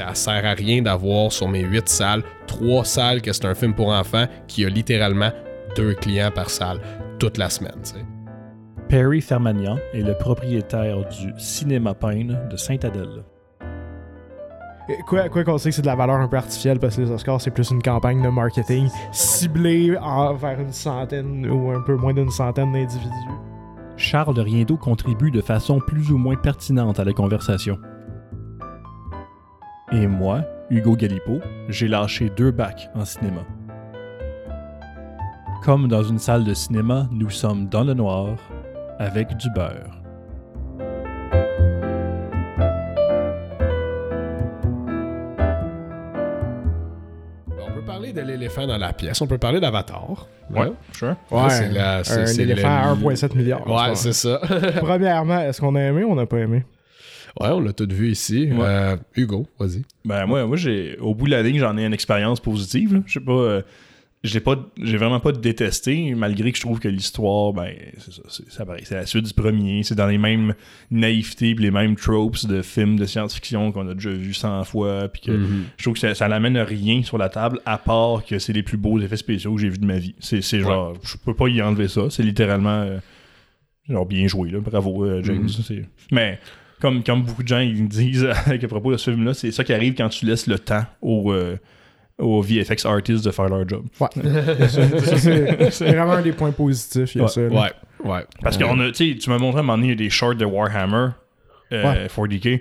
Ça sert à rien d'avoir sur mes 8 salles, 3 salles que c'est un film pour enfants qui a littéralement deux clients par salle toute la semaine. Perry Fermagnan est le propriétaire du Cinéma Pine de Sainte-Adèle. Quoi quoi qu'on sait que c'est de la valeur un peu artificielle parce que les Oscars, c'est plus une campagne de marketing ciblée envers une centaine ou un peu moins d'une centaine d'individus. Charles Riendeau contribue de façon plus ou moins pertinente à la conversation. Et moi, Hugo Galipo, j'ai lâché deux bacs en cinéma. Comme dans une salle de cinéma, nous sommes dans le noir avec du beurre. On peut parler de l'éléphant dans la pièce, on peut parler d'Avatar. Ouais, sure. Ouais, c'est la- c'est- un c'est éléphant à le- 1,7 milliard. Ouais, c'est ça. Premièrement, est-ce qu'on a aimé ou on n'a pas aimé? Ouais, on l'a tout vu ici. Ouais. Euh, Hugo, vas-y. Ben moi, moi j'ai au bout de la ligne, j'en ai une expérience positive. Je sais pas, euh, j'ai pas, j'ai vraiment pas détesté, malgré que je trouve que l'histoire, ben c'est ça, c'est ça pareil, c'est la suite du premier, c'est dans les mêmes naïvetés, les mêmes tropes de films de science-fiction qu'on a déjà vu 100 fois, puis que Mhm. je trouve que ça, ça n'amène rien sur la table, à part que c'est les plus beaux effets spéciaux que j'ai vus de ma vie. C'est, c'est genre, je peux pas y enlever ça, c'est littéralement euh, genre bien joué là, bravo euh, James. Mhm. C'est- Mais comme, comme beaucoup de gens ils disent à propos de ce film-là, c'est ça qui arrive quand tu laisses le temps aux, euh, aux VFX artists de faire leur job. Ouais. c'est vraiment un des points positifs. Il y a Ouais. ça, là. Ouais, ouais. Parce que tu sais, tu m'as montré à un moment donné, il y a des shorts de Warhammer euh, 40k,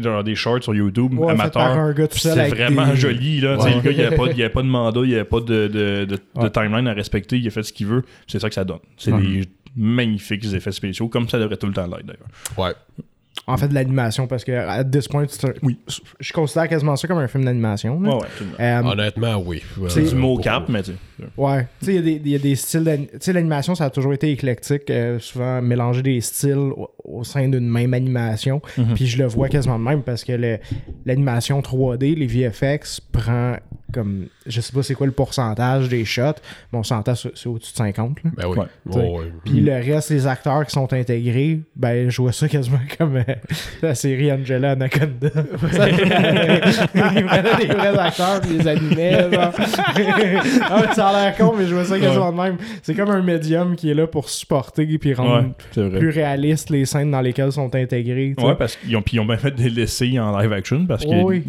genre des shorts sur YouTube, amateurs. un gars tout Puis seul C'est vraiment des- joli, là. Tu sais, Ouais. Le gars, il n'y avait, pas de- il y avait pas de mandat, il n'y avait pas de, de, de, de Ouais. timeline à respecter, il a fait ce qu'il veut. C'est ça que ça donne. C'est Ouais. des magnifiques effets spéciaux, comme ça devrait tout le temps l'être, d'ailleurs. Ouais. En fait, de l'animation, parce que à this point, Oui. je considère quasiment ça comme un film d'animation. Ouais. Euh, Honnêtement, oui. C'est Euh, du mot cap, mais tu sais. Ouais, tu sais, il y a des- il y, a des styles. Tu sais, l'animation, ça a toujours été éclectique, euh, souvent mélanger des styles au, au sein d'une même animation. Mhm. Puis je le vois quasiment de même parce que le- l'animation 3D, les VFX, prend comme. Je sais pas c'est quoi le pourcentage des shots, mais on s'entend, c'est au-dessus de 50. là. Ben oui. Ouais. Ouais, ouais. Puis le reste, les acteurs qui sont intégrés, ben je vois ça quasiment comme euh, la série Angela Anaconda. Ils prenaient des vrais acteurs puis les animaient. Ah ça a l'air con, mais je vois ça quasiment de même. C'est comme un médium qui est là pour supporter puis rendre Ouais, plus réaliste les scènes dans lesquelles sont intégrés. tu sais. Ouais, parce qu'ils ont, puis ils ont bien fait des laissés en live action parce que. Oui.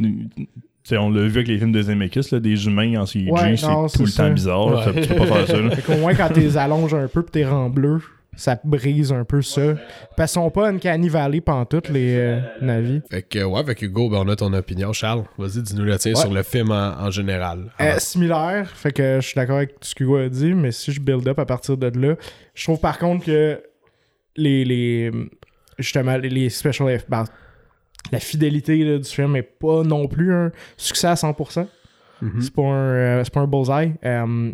Tu sais, on l'a vu avec les films de Zemeckis, là, des humains en CG, Ouais, c'est tout le ça. temps bizarre. là, Ouais. tu peux pas faire ça. là. Fait qu'au moins, quand t'es allonges un peu pis t'es rends bleu, ça brise un peu ça. Parce qu'ils sont pas une Valley pantoute, les euh, navis. Fait que, ouais, avec Hugo, ben, on a ton opinion. Charles, vas-y, dis-nous la tienne Ouais. sur le film en, en général. Euh, similaire, fait que je suis d'accord avec ce que Hugo a dit, mais si je build up à partir de là, je trouve par contre que les, les justement les- les special effects, ben, la fidélité là, du film est pas non plus un succès à 100%. Mhm. C'est pas un euh, pas un bullseye. Euh,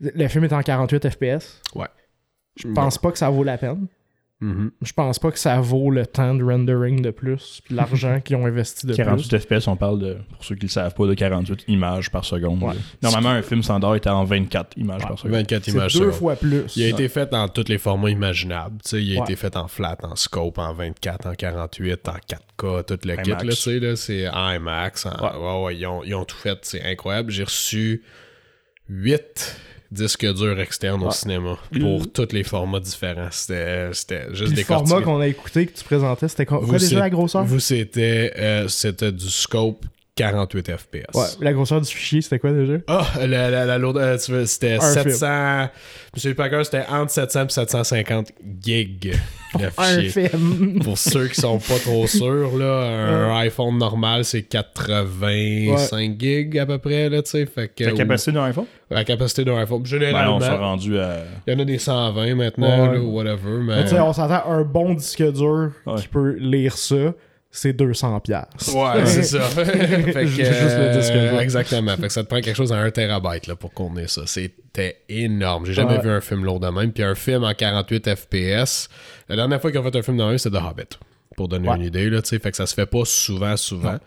le film est en 48 FPS. Ouais. Je pense pas que ça vaut la peine. Mhm. Je pense pas que ça vaut le temps de rendering de plus, puis l'argent qu'ils ont investi de 48 plus. FPS, on parle de, pour ceux qui le savent pas, de 48 images par seconde. Ouais. Normalement, un film standard était en 24 images Ouais, par seconde. 24 C'est images deux secondes. fois plus. Il a été fait dans tous les formats imaginables. Tu sais, il a Ouais. été fait en flat, en scope, en 24, en 48, en 4K, tout le kit. IMAX. Là, tu sais, là, c'est IMAX. en- ouais. Ouais, ils, ont, ils ont tout fait. C'est incroyable. J'ai reçu 8 disques durs externes au cinéma pour tous les formats différents. C'était c'était juste Puis des le format qu'on a écouté que tu présentais, c'était quoi, déjà la grosseur? Vous, c'était euh, c'était du scope 48 FPS. Ouais, la grosseur du fichier, c'était quoi déjà? Ah, la, la, la lourde- euh, tu veux, c'était Un 700. Monsieur Packer, c'était entre 700 et 750 gigs de Un fichier. film. Pour ceux qui sont pas trop sûrs, là, un iPhone normal, c'est 85 gigs à peu près, là, tu sais. Fait que. La capacité d'un iPhone? la capacité d'un iPhone. Ben, Généralement, on s'est rendu à. il y en a des 120 maintenant, Ouais. là, ou whatever, mais. Mais tu sais, on s'entend, un bon disque dur Ouais. qui peut lire ça, c'est 200 piastres. Ouais, c'est ça. fait que, Juste le disque euh, dur. exactement. Fait que ça te prend quelque chose à 1 terabyte là, pour contenir ça. C'était énorme. J'ai jamais Ouais. vu un film lourd de même. Puis un film en 48 FPS. La dernière fois qu'ils ont fait un film de même, c'était The Hobbit. Pour donner Ouais. une idée, là, tu sais. Fait que ça se fait pas souvent, souvent.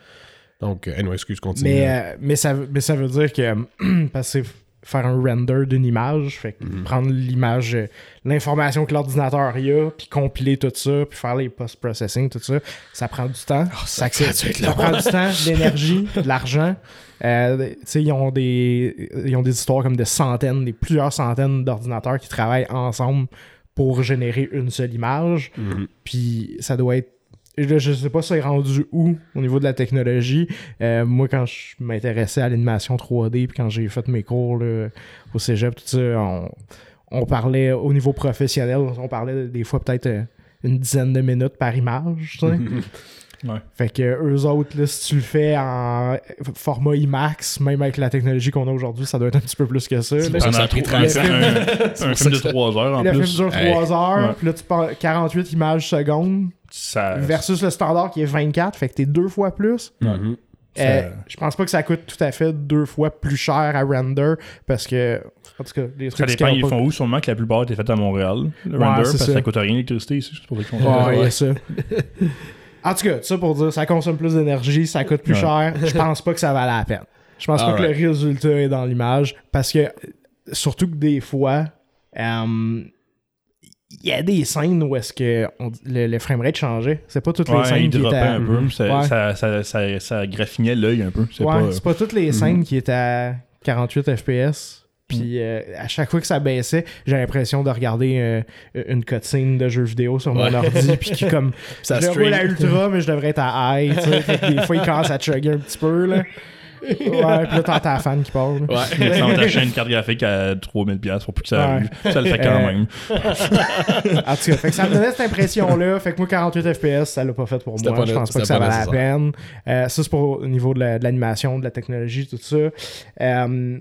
Donc, euh, anyway, excuse, continue. Mais, euh, mais, ça, mais ça veut dire que. parce que c'est- faire un render d'une image. Fait que prendre l'image, euh, l'information que l'ordinateur y a, puis compiler tout ça, puis faire les post-processing, tout ça, ça prend du temps. ça, ça ça long. prend du temps, de l'énergie, de l'argent. Euh, tu sais, ils ont des ils ont des histoires comme de centaines, des plusieurs centaines d'ordinateurs qui travaillent ensemble pour générer une seule image. Mhm. Puis ça doit être. Là, je sais pas ça est rendu où au niveau de la technologie. Euh, moi, quand je m'intéressais à l'animation 3D, puis quand j'ai fait mes cours là, au cégep, tout ça, on, on parlait au niveau professionnel, on parlait des fois peut-être euh, une dizaine de minutes par image. Ouais. Fait que eux autres, là, si tu le fais en format IMAX, même avec la technologie qu'on a aujourd'hui, ça doit être un petit peu plus que ça. là. ça ça a pris 30 un, un, un film de 3 heures en Le film plus. dure Hey. 3 heures, Ouais. puis là tu parles 48 images secondes Ça, versus le standard qui est 24, fait que t'es deux fois plus. Ça- Euh, je pense pas que ça coûte tout à fait deux fois plus cher à render parce que, en tout cas, les Ça trucs qui dépend, ils pas- font où? Sûrement que la plupart étaient faites à Montréal, le Ouais, render, parce que ça. ça coûte rien l'électricité ici. C'est pour ça ça. Ouais. ça. En tout cas, ça pour dire, ça consomme plus d'énergie, ça coûte plus Ouais. cher. Je pense pas que ça valait la peine. Je pense pas que le résultat est dans l'image parce que, surtout que des fois, euh, il y a des scènes où est-ce que on- le, le framerate changeait. C'est pas toutes les Ouais, scènes il qui étaient un peu. Ça, ça, ça, ça, ça graffinait l'œil un peu. C'est pas... euh, pas toutes les Mhm. scènes qui étaient à 48 FPS. Puis euh, à chaque fois que ça baissait, j'ai l'impression de regarder euh, une cutscene de jeu vidéo sur mon Ouais. ordi. Puis qui comme. Ça je roule à ultra, mais je devrais être à high. tu sais. Fait que des fois, il commence à chugger un petit peu. Là. Ouais, puis là, t'entends ta fan qui parle. Ouais. Va t'acheter une carte graphique à 3000$ piastres pour plus que ça Ouais. arrive. Ça le fait quand Euh, même. En tout cas, fait que ça me donnait cette impression-là. Fait que moi, 48 FPS, ça l'a pas fait pour moi. pas je pense pas que ça valait la peine. Euh, ça, c'est pour au niveau de la- de l'animation, de, la technologie, tout ça. Euh,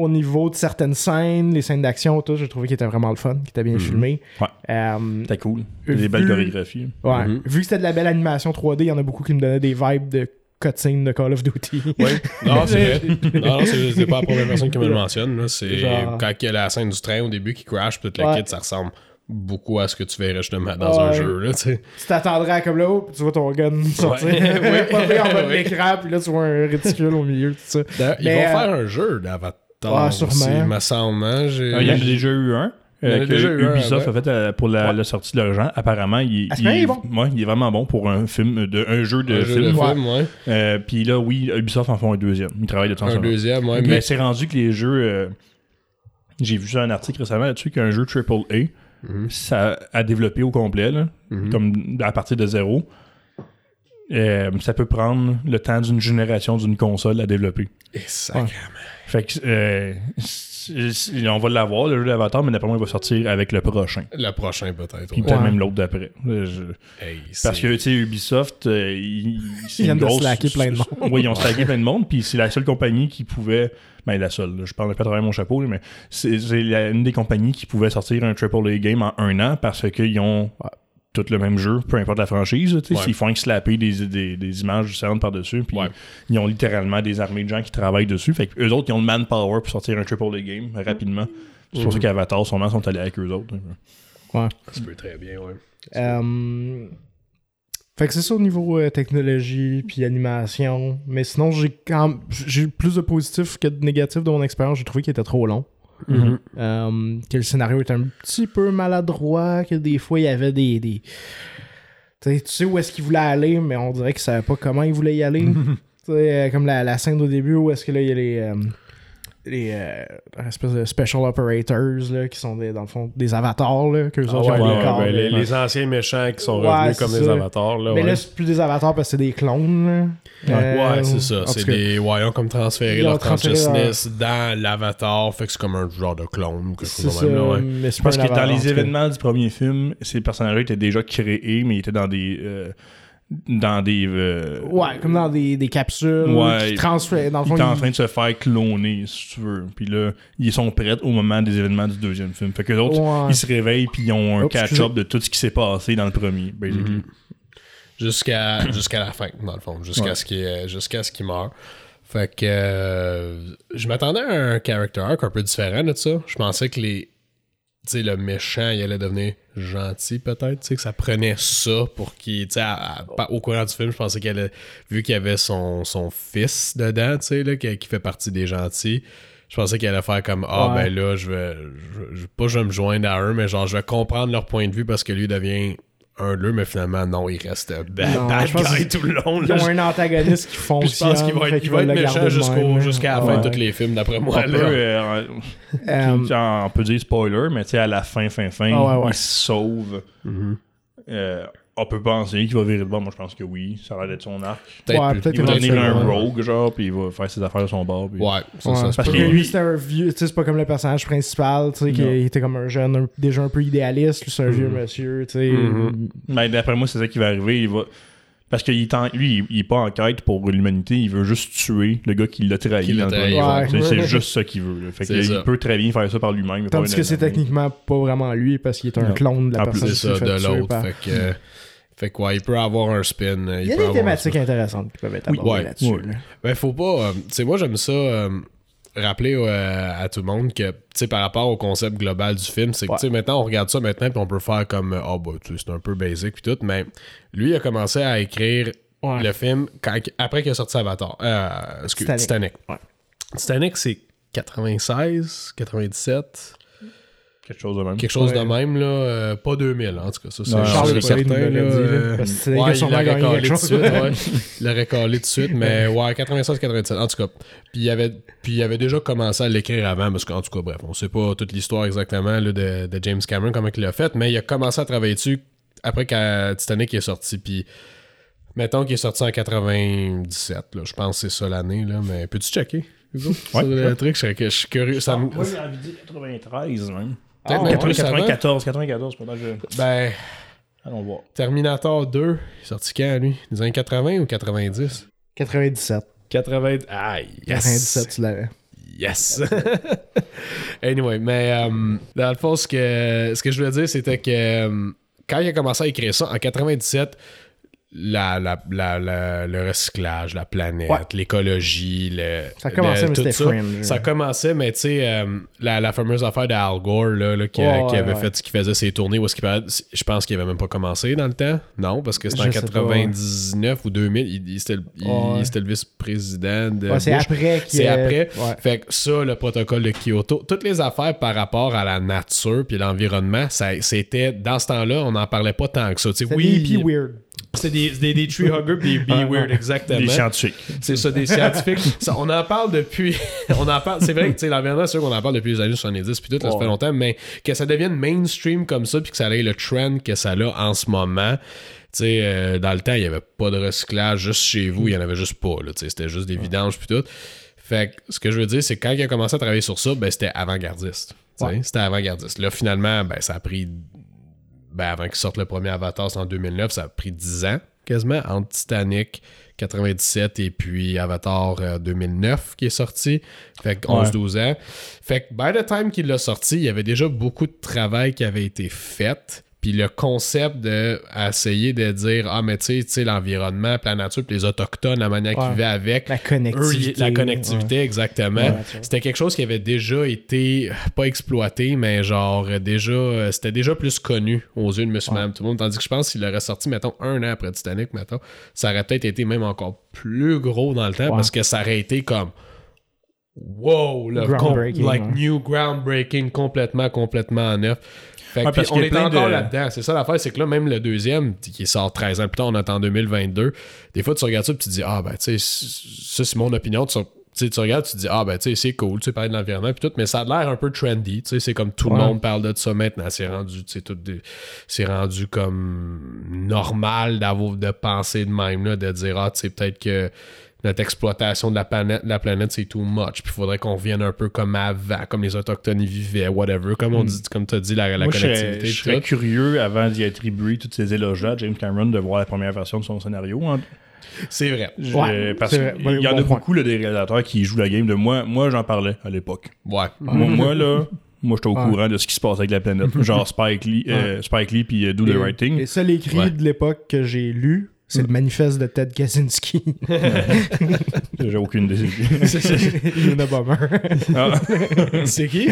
au niveau de certaines scènes, les scènes d'action, tout, j'ai trouvé qu'il était vraiment le fun, qu'il était bien filmé. Ouais. Euh, C'était cool. Des belles chorégraphies. ouais. Mhm. Vu que c'était de la belle animation 3D, il y en a beaucoup qui me donnaient des vibes de cutscene de Call of Duty. Oui. Non, c'est vrai. Non, non, c'est pas la première personne qui me le mentionne. là. C'est Genre- quand il y a la scène du train au début qui crash, puis toute Ouais. la kit, ça ressemble beaucoup à ce que tu verrais justement dans un jeu. Là, tu t'attendrais à comme là, oh, puis tu vois ton gun sortir. Ouais. Ouais, pas en bas de Ouais. l'écran, puis là, tu vois un réticule au milieu, tout ça. Ils Mais, vont euh, faire un jeu d'Avatar. Ouais, sûrement. il me semble. hein. Ah, Il y en a déjà eu un. Il y en a euh, que déjà eu un, Ubisoft a fait euh, pour la, la sortie de leur genre. Apparemment, il, Ah, il- est bon. ouais, il est vraiment bon pour un film, de, un jeu de un jeu de film. Euh, Puis là, oui, Ubisoft en font un deuxième. Ils travaillent de temps en Un temps. deuxième, ouais. Mais, Mais c'est rendu que les jeux. euh, J'ai vu ça un article récemment là-dessus qu'un jeu AAA, Mhm. ça a développé au complet, là, Mhm. comme à partir de zéro. Euh, ça peut prendre le temps d'une génération d'une console à développer. Et sacrément. Fait que euh, on va l'avoir, le jeu d'Avatar, mais d'après moi, il va sortir avec le prochain. Le prochain, peut-être. Puis ouais. peut-être Ouais. même l'autre d'après. Euh, je- Hey, Parce que, tu sais, Ubisoft, euh, ils, viennent de grosse- slacker plein de monde. Oui, ils ont slacké plein de monde, puis c'est la seule compagnie qui pouvait. Ben, la seule, là, je parle pas à travers mon chapeau, mais c'est une des compagnies qui pouvait sortir un AAA game en un an parce qu'ils ont tout le même jeu, peu importe la franchise. tu sais, Ouais. S'ils font que slapper des, des, des images différentes par-dessus, puis Ouais. ils ont littéralement des armées de gens qui travaillent dessus. Fait que eux autres, ils ont le manpower pour sortir un AAA game rapidement. C'est pour ça Mhm. qu'Avatar, sûrement, sont allés avec eux autres. Ouais. Ça se peut très bien, ouais. Euh, Fait que c'est ça au niveau euh, technologie puis animation. Mais sinon, j'ai quand j'ai plus de positifs que de négatifs de mon expérience. J'ai trouvé qu'il était trop long. Mhm. Euh, que le scénario était un petit peu maladroit, que des fois il y avait des. des... Tu sais- où est-ce qu'il voulait aller, mais on dirait qu'il savait pas comment il voulait y aller. Sais, euh, comme la, la scène au début où est-ce que là il y a les. euh, les euh, espèces de special operators là, qui sont des, dans le fond des avatars là, que Ah autres ouais, les, des corps, ben, les- là. les anciens méchants qui sont Ouais, revenus comme des avatars. Là, mais ouais. là c'est plus des avatars parce que c'est des clones là. Euh, Ouais, c'est ça. C'est des voyants comme transférer Ils ont leur consciousness dans l'avatar. Fait que c'est comme un genre de clone. Quelque c'est chose ça, de même, là, ouais. mais c'est Parce que dans les événements du premier film, ces personnages-là étaient déjà créés, mais ils étaient dans des. euh, dans des. euh, Ouais, comme dans des, des capsules Ouais. qui transfèrent. Dans le fond, étaient en train de se faire cloner, si tu veux. Puis là, ils sont prêts au moment des événements du deuxième film. Fait que les autres, Ouais. ils se réveillent puis ils ont un Oups, catch-up de tout ce qui s'est passé dans le premier, basically. Mhm. Jusqu'à jusqu'à la fin, dans le fond. Jusqu'à Ouais. ce qu'il jusqu'à ce qu'il meure. Fait que euh, je m'attendais à un character arc un peu différent de ça. Je pensais que les. Tu sais, le méchant, il allait devenir gentil, peut-être. Tu sais, que ça prenait ça pour qu'il. Tu sais, au courant du film, je pensais qu'elle. Vu qu'il y avait son, son fils dedans, tu sais, là, qui, qui fait partie des gentils. Je pensais qu'il allait faire comme Ah, Ouais. ben là, je vais. Je, je- pas je vais me joindre à eux, mais genre, je vais comprendre leur point de vue parce que lui devient un d'eux, mais finalement, non, il reste bad, Non, bad je guy que- tout le long. Ils là. ont un antagoniste qui Je fonctionne. pense qu'il va être, va être méchant jusqu'à la fin de tous les films, d'après moi. On là. peut, euh, Euh, on peut dire spoiler, mais tu sais, à la fin, fin, fin, ouais, ouais. il se sauve. Mhm. Euh, on peut penser qu'il va virer de bord. Moi, je pense que oui. Ça a l'air d'être son arc. Peut-être Ouais, Il va devenir un rogue, genre, puis il va faire ses affaires de son bord. puis- Ouais, ça, Ouais, ça, parce que lui, c'était un vieux, tu sais, c'est pas comme le personnage principal, tu sais, qui était comme un jeune, un- déjà un peu idéaliste, lui, c'est un vieux Mhm. monsieur, tu sais. Mhm. Mais d'après moi, c'est ça qui va arriver. Il va... Parce que il est en- lui, il- il est pas en quête pour l'humanité. Il veut juste tuer le gars qui l'a trahi. Qui l'a dans le trahi, premier ouais. Ouais. C'est juste ça qu'il veut. là. Fait C'est que il peut très bien faire ça par lui-même. Tandis que c'est techniquement pas vraiment lui, parce qu'il est un Non. clone de la En plus, personne C'est qui ça, fait de l'autre. par- Fait que. Fait que, ouais, il peut avoir un spin. Il y a peut des avoir thématiques intéressantes qui peuvent être Oui, abordées ouais, là-dessus. ouais. là. Ben, faut pas. euh, tu sais, moi, j'aime ça. euh, rappeler euh, à tout le monde que, tu sais, par rapport au concept global du film, c'est que, Ouais. tu sais, maintenant, on regarde ça maintenant, puis on peut faire comme, ah, bah, tu sais, c'est un peu basic, puis tout, mais lui, il a commencé à écrire Ouais. le film quand, après qu'il a sorti Avatar. Euh, excuse, Titanic. Titanic. Ouais. Titanic, c'est 96, 97, Quelque chose de même. quelque chose Ouais. de même, là. euh, pas 2000, en tout cas. Ça, c'est Non, Charles certain, là, euh, parce que ouais, il sûrement l'aurait gagné calé quelque tout de suite, ouais. Il l'aurait calé tout de suite, mais ouais, 96-97, en tout cas. Puis il, avait, puis il avait déjà commencé à l'écrire avant, parce qu'en tout cas, bref, on sait pas toute l'histoire exactement là, de, de James Cameron, comment il l'a fait, mais il a commencé à travailler dessus après que Titanic est sorti, puis mettons qu'il est sorti en 97, là, je pense que c'est ça l'année, là, mais peux-tu checker? Ça, le truc, je suis curieux. Ça me- Moi, j'ai envie de dire 93, même. Peut-être Ah, même ouais. plus avant. 94, 94, pendant que je... Ben, Allons voir. Terminator 2, il est sorti quand, lui? Les années 80 ou 90? 97. 80... Ah, yes! 97, tu l'avais. Yes! anyway, mais euh, dans le fond, ce que, ce que je voulais dire, c'était que euh, quand il a commencé à écrire ça, en 97, la, la, la- le recyclage, la planète, Ouais. l'écologie, le, Ça commençait, le- mais tout ça, fringe. Ça commençait, mais tu sais, euh, la, la fameuse affaire d'Al Gore, là, là, qui, Ouais, qui avait ouais. fait, qui faisait ses tournées, où est-ce qu'il parlait- je pense qu'il avait même pas commencé dans le temps. Non, parce que c'était en Je sais pas, 99 ou 2000, il, il- c'était le- vice-président de c'est après C'est après. Fait que ça, le protocole de Kyoto, toutes les affaires par rapport à la nature puis l'environnement, c'était dans ce temps-là, on n'en parlait pas tant que ça. Oui, des hippies weird. c'était des, des, des tree huggers puis des weird, exactement. Les scientifiques. C'est ça, des scientifiques. Ça, on en parle depuis. on en parle. C'est vrai que l'environnement, c'est sûr qu'on en parle depuis les années 70 puis tout, là, ça fait longtemps, mais que ça devienne mainstream comme ça puis que ça ait le trend que ça a en ce moment. Tu sais, euh, dans le temps, il n'y avait pas de recyclage juste chez vous, il n'y en avait juste pas. C'était juste des vidanges puis tout. Fait que ce que je veux dire, c'est que quand il a commencé à travailler sur ça, ben, c'était avant-gardiste. Ouais. C'était avant-gardiste. Là, finalement, ben, ça a pris. Ben, avant qu'il sorte le premier Avatar, c'est en 2009, ça a pris 10 ans quasiment entre Titanic 97 et puis Avatar euh, 2009 qui est sorti. Fait que 11-12 ans. Fait que by the time qu'il l'a sorti, il y avait déjà beaucoup de travail qui avait été fait. Puis le concept de essayer de dire Ah, mais tu sais, l'environnement, la nature, puis les autochtones, la manière qu'ils Ouais. vivaient avec. La connectivité. la connectivité, exactement. Ouais. C'était quelque chose qui avait déjà été, pas exploité, mais genre, déjà, c'était déjà plus connu aux yeux de Monsieur Madame Tout le monde. Tandis que je pense qu'il aurait sorti, mettons, un an après Titanic, mettons, ça aurait peut-être été même encore plus gros dans le temps parce que ça aurait été comme. Wow, Groundbreaking, like ouais. new groundbreaking, complètement, complètement neuf. Fait Ouais, puis on est plein encore de- là-dedans. C'est ça l'affaire, c'est que là, même le deuxième, qui sort 13 ans plus tard, on est en 2022. Des fois, tu regardes ça et tu te dis, ah, ben, tu sais, ça, c'est mon opinion. Tu, tu regardes, tu te dis, ah, ben, tu sais, c'est cool, tu sais, parler de l'environnement puis tout, mais ça a l'air un peu trendy. Tu sais, c'est comme tout le monde parle de ça maintenant. C'est rendu, tu sais, tout des- c'est rendu comme normal d'avoir, de penser de même, là, de dire, ah, tu sais, peut-être que notre exploitation de la planète, la planète c'est too much. Puis il faudrait qu'on revienne un peu comme avant, comme les autochtones y vivaient, whatever. Comme on dit, comme tu as dit, la, la Moi, je serais, connectivité. je serais curieux, avant d'y attribuer toutes ces éloges à James Cameron, de voir la première version de son scénario. hein. C'est vrai. Je- Ouais, parce qu'il. Bon- y en bon a point. beaucoup là, des réalisateurs qui jouent la game de moi. Moi, j'en parlais à l'époque. Ouais. Moi, moi, là, moi, j'étais au Ouais. courant de ce qui se passe avec la planète. Genre Spike Lee, euh, Spike Lee puis euh, Do the Thing. Les seuls écrits Ouais. de l'époque que j'ai lus, c'est le manifeste de Ted Kaczynski. J'ai aucune idée. Yuna Bomber. Ah. c'est qui?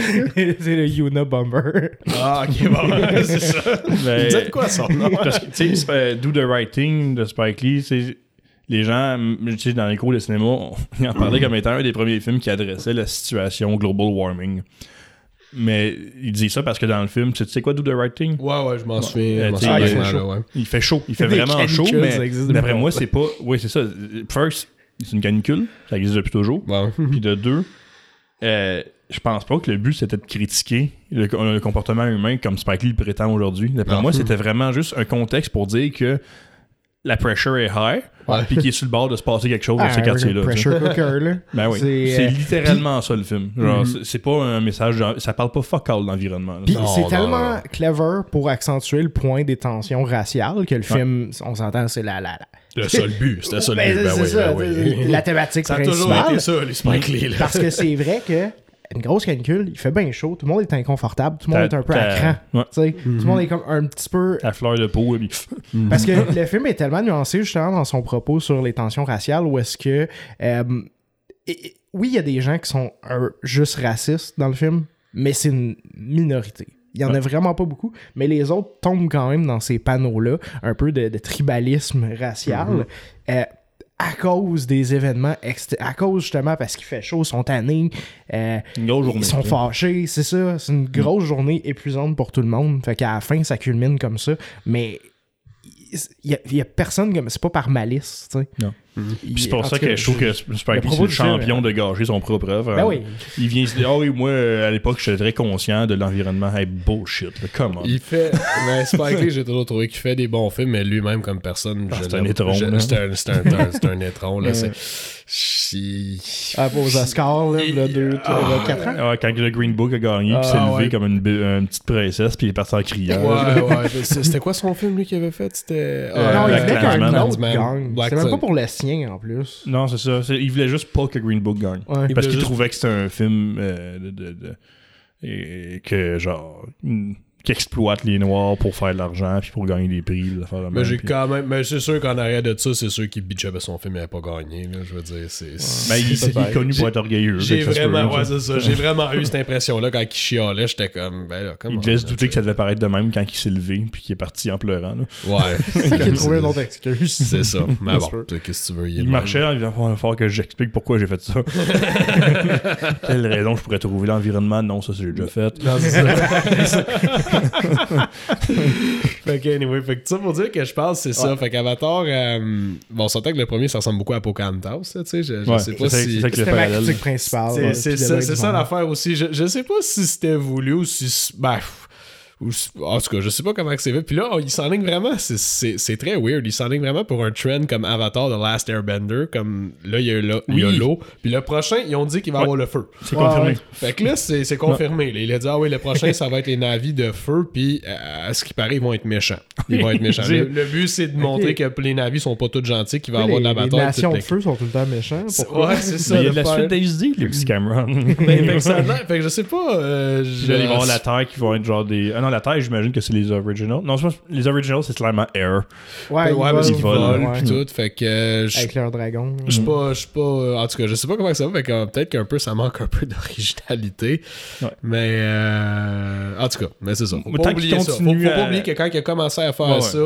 c'est le Yuna Bomber. Ah, ok, bon, c'est ça. Ben, Dites quoi son nom? parce que, tu sais, c'est, Do the Right Thing de Spike Lee, c'est. les gens, m- tu sais, dans les cours de cinéma, on- ils en parlaient comme étant un des premiers films qui adressait la situation global warming. Mais il dit ça parce que dans le film, tu sais quoi, Do the Right Thing? Ouais, ouais, je m'en souviens. Souviens il fait chaud. ouais. Il fait chaud. Il fait Des vraiment chaud, mais d'après moi, c'est pas. Oui, c'est ça. First, c'est une canicule. Ça existe depuis toujours. Puis de deux, euh, je pense pas que le but c'était de critiquer le, le comportement humain comme Spike Lee le prétend aujourd'hui. D'après moi, c'était vraiment juste un contexte pour dire que la pressure est high, Ouais. puis qu'il est sur le bord de se passer quelque chose dans Ah, ces un quartiers-là. Pressure cooker, là. Ben oui. C'est, euh, littéralement ça le film. Genre, Mhm. c'est- c'est pas un message. genre- ça parle pas fuck all l'environnement. Puis c'est tellement non. clever pour accentuer le point des tensions raciales que le film, on s'entend, c'est la, la, la... Le but. C'était ça le Ben, but. Ben oui, ça, ben oui. la thématique Ça a toujours principale. été ça, les Spike Lee. là. Parce que c'est vrai que une grosse canicule, il fait bien chaud, tout le monde est inconfortable, tout le monde est un peu à cran. Ouais. tu sais. Tout le monde est comme un petit peu. La fleur de peau, puis Parce que le film est tellement nuancé justement dans son propos sur les tensions raciales où est-ce que. euh, et- et- oui, il y a des gens qui sont euh, juste racistes dans le film, mais c'est une minorité. Il y en a vraiment pas beaucoup, mais les autres tombent quand même dans ces panneaux-là, un peu de, de tribalisme racial, euh, à cause des événements, à cause justement parce qu'il fait chaud, ils sont tannés, euh, une grosse journée. ils sont fâchés, c'est ça. C'est une grosse journée épuisante pour tout le monde. Fait qu'à la fin, ça culmine comme ça. Mais il y, a- il y a personne comme. C'est pas par malice, tu sais. Puis c'est pour ça que je trouve que Spike le Lee, c'est le champion de gâcher son propre œuvre. Ben oui. Il vient se dire, ah oui, moi, euh, à l'époque, j'étais très conscient de l'environnement. Hey, bullshit, on. Il fait. Mais Spike Lee, j'ai toujours trouvé qu'il fait des bons films, mais lui-même, comme personne. Ah, je c'est un étron. C'est un, un, étron, là. Ah, pour Oscars, là, Il- il y a deux, Ah. trois, quatre ans. Ah, quand le Green Book a gagné, puis Ah, s'est levé ouais. comme une, petite princesse, puis il est parti en criant. Ouais, ouais. C'était quoi son film, lui, qu'il avait fait? C'était. Euh, non, il Black voulait qu'un autre. Black C'est même pas pour le en plus. Non, c'est ça. C'est- il voulait juste pas que Green Book gagne. Ouais. Parce qu'il juste- trouvait que c'était un film euh, de, de- de- et que genre mm, qui exploite les noirs pour faire de l'argent puis pour gagner des prix, Mais même, j'ai puis- quand même. Mais c'est sûr qu'en arrière de ça, c'est sûr qu'il bitchait son film n'avait pas gagné. Là, je veux dire, c'est. Ben, il, c'est- il est connu pour être orgueilleux. J'ai vraiment, ouais, c'est ça. J'ai vraiment eu cette impression-là quand il chialait. J'étais comme, ben là, comment. Il devait se douter que ça devait paraître de même quand il s'est levé puis qu'il est parti en pleurant. là. Ouais. Il a trouvé une autre excuse. C'est ça. Mais bon, qu'est-ce que tu veux. Il de marchait en disant il va falloir que j'explique pourquoi j'ai fait ça. Quelle raison je pourrais trouver l'environnement? Non, ça, c'est j'ai déjà fait. Non, c'est ça. fait que, anyway, fait que ça pour dire que je pense, c'est ça. Fait qu'Avatar, euh, bon, on s'entend que le premier, ça ressemble beaucoup à Pocahontas, tu sais. Je, je Ouais, sais pas c'est ça- si. C'était ma critique principale. C'est ça, l'affaire aussi. Je, je sais pas si c'était voulu ou si. Ben. pff, ou en tout cas, je sais pas comment que c'est fait. Puis là, oh, il s'enligne vraiment. c'est- très weird. Il s'enligne vraiment pour un trend comme Avatar The Last Airbender. Comme là, il y a le- il y a Oui. l'eau. Puis le prochain, ils ont dit qu'il va Ouais. avoir le feu. C'est Ouais, confirmé. ouais. Fait que là, c'est c'est confirmé. là. Il a dit, ah oui, le prochain, ça va être les navis de feu, puis euh, à ce qui paraît, ils vont être méchants. Ils vont être méchants. Le, le but, c'est de montrer que les navis sont pas tous gentils, qu'il va y avoir les, de la les bataille. nations toute de feu sont tout le temps méchants. Ouais, c'est ça. Mais il y a de la faire- suite d'HD, les petits Cameron. Fait, que ça a l'air- fait que je sais pas. euh, je- Puis là, ils vont avoir la Terre qui vont être genre des. La Terre, j'imagine que c'est les originals. Non, je pense que les originals, c'est clairement Air. Ouais, Ouais, ils parce volent, qu'ils volent, puis tout. Fait que euh, je Avec leur dragon. je suis pas, je pas, euh, en tout cas, je sais pas comment ça va, euh, peut-être qu'un peu ça manque un peu d'originalité, Ouais. mais euh, en tout cas, mais c'est ça. Faut Mais pas oublier ça. Faut, faut pas oublier que quand il a commencé à faire Ouais, ouais. ça,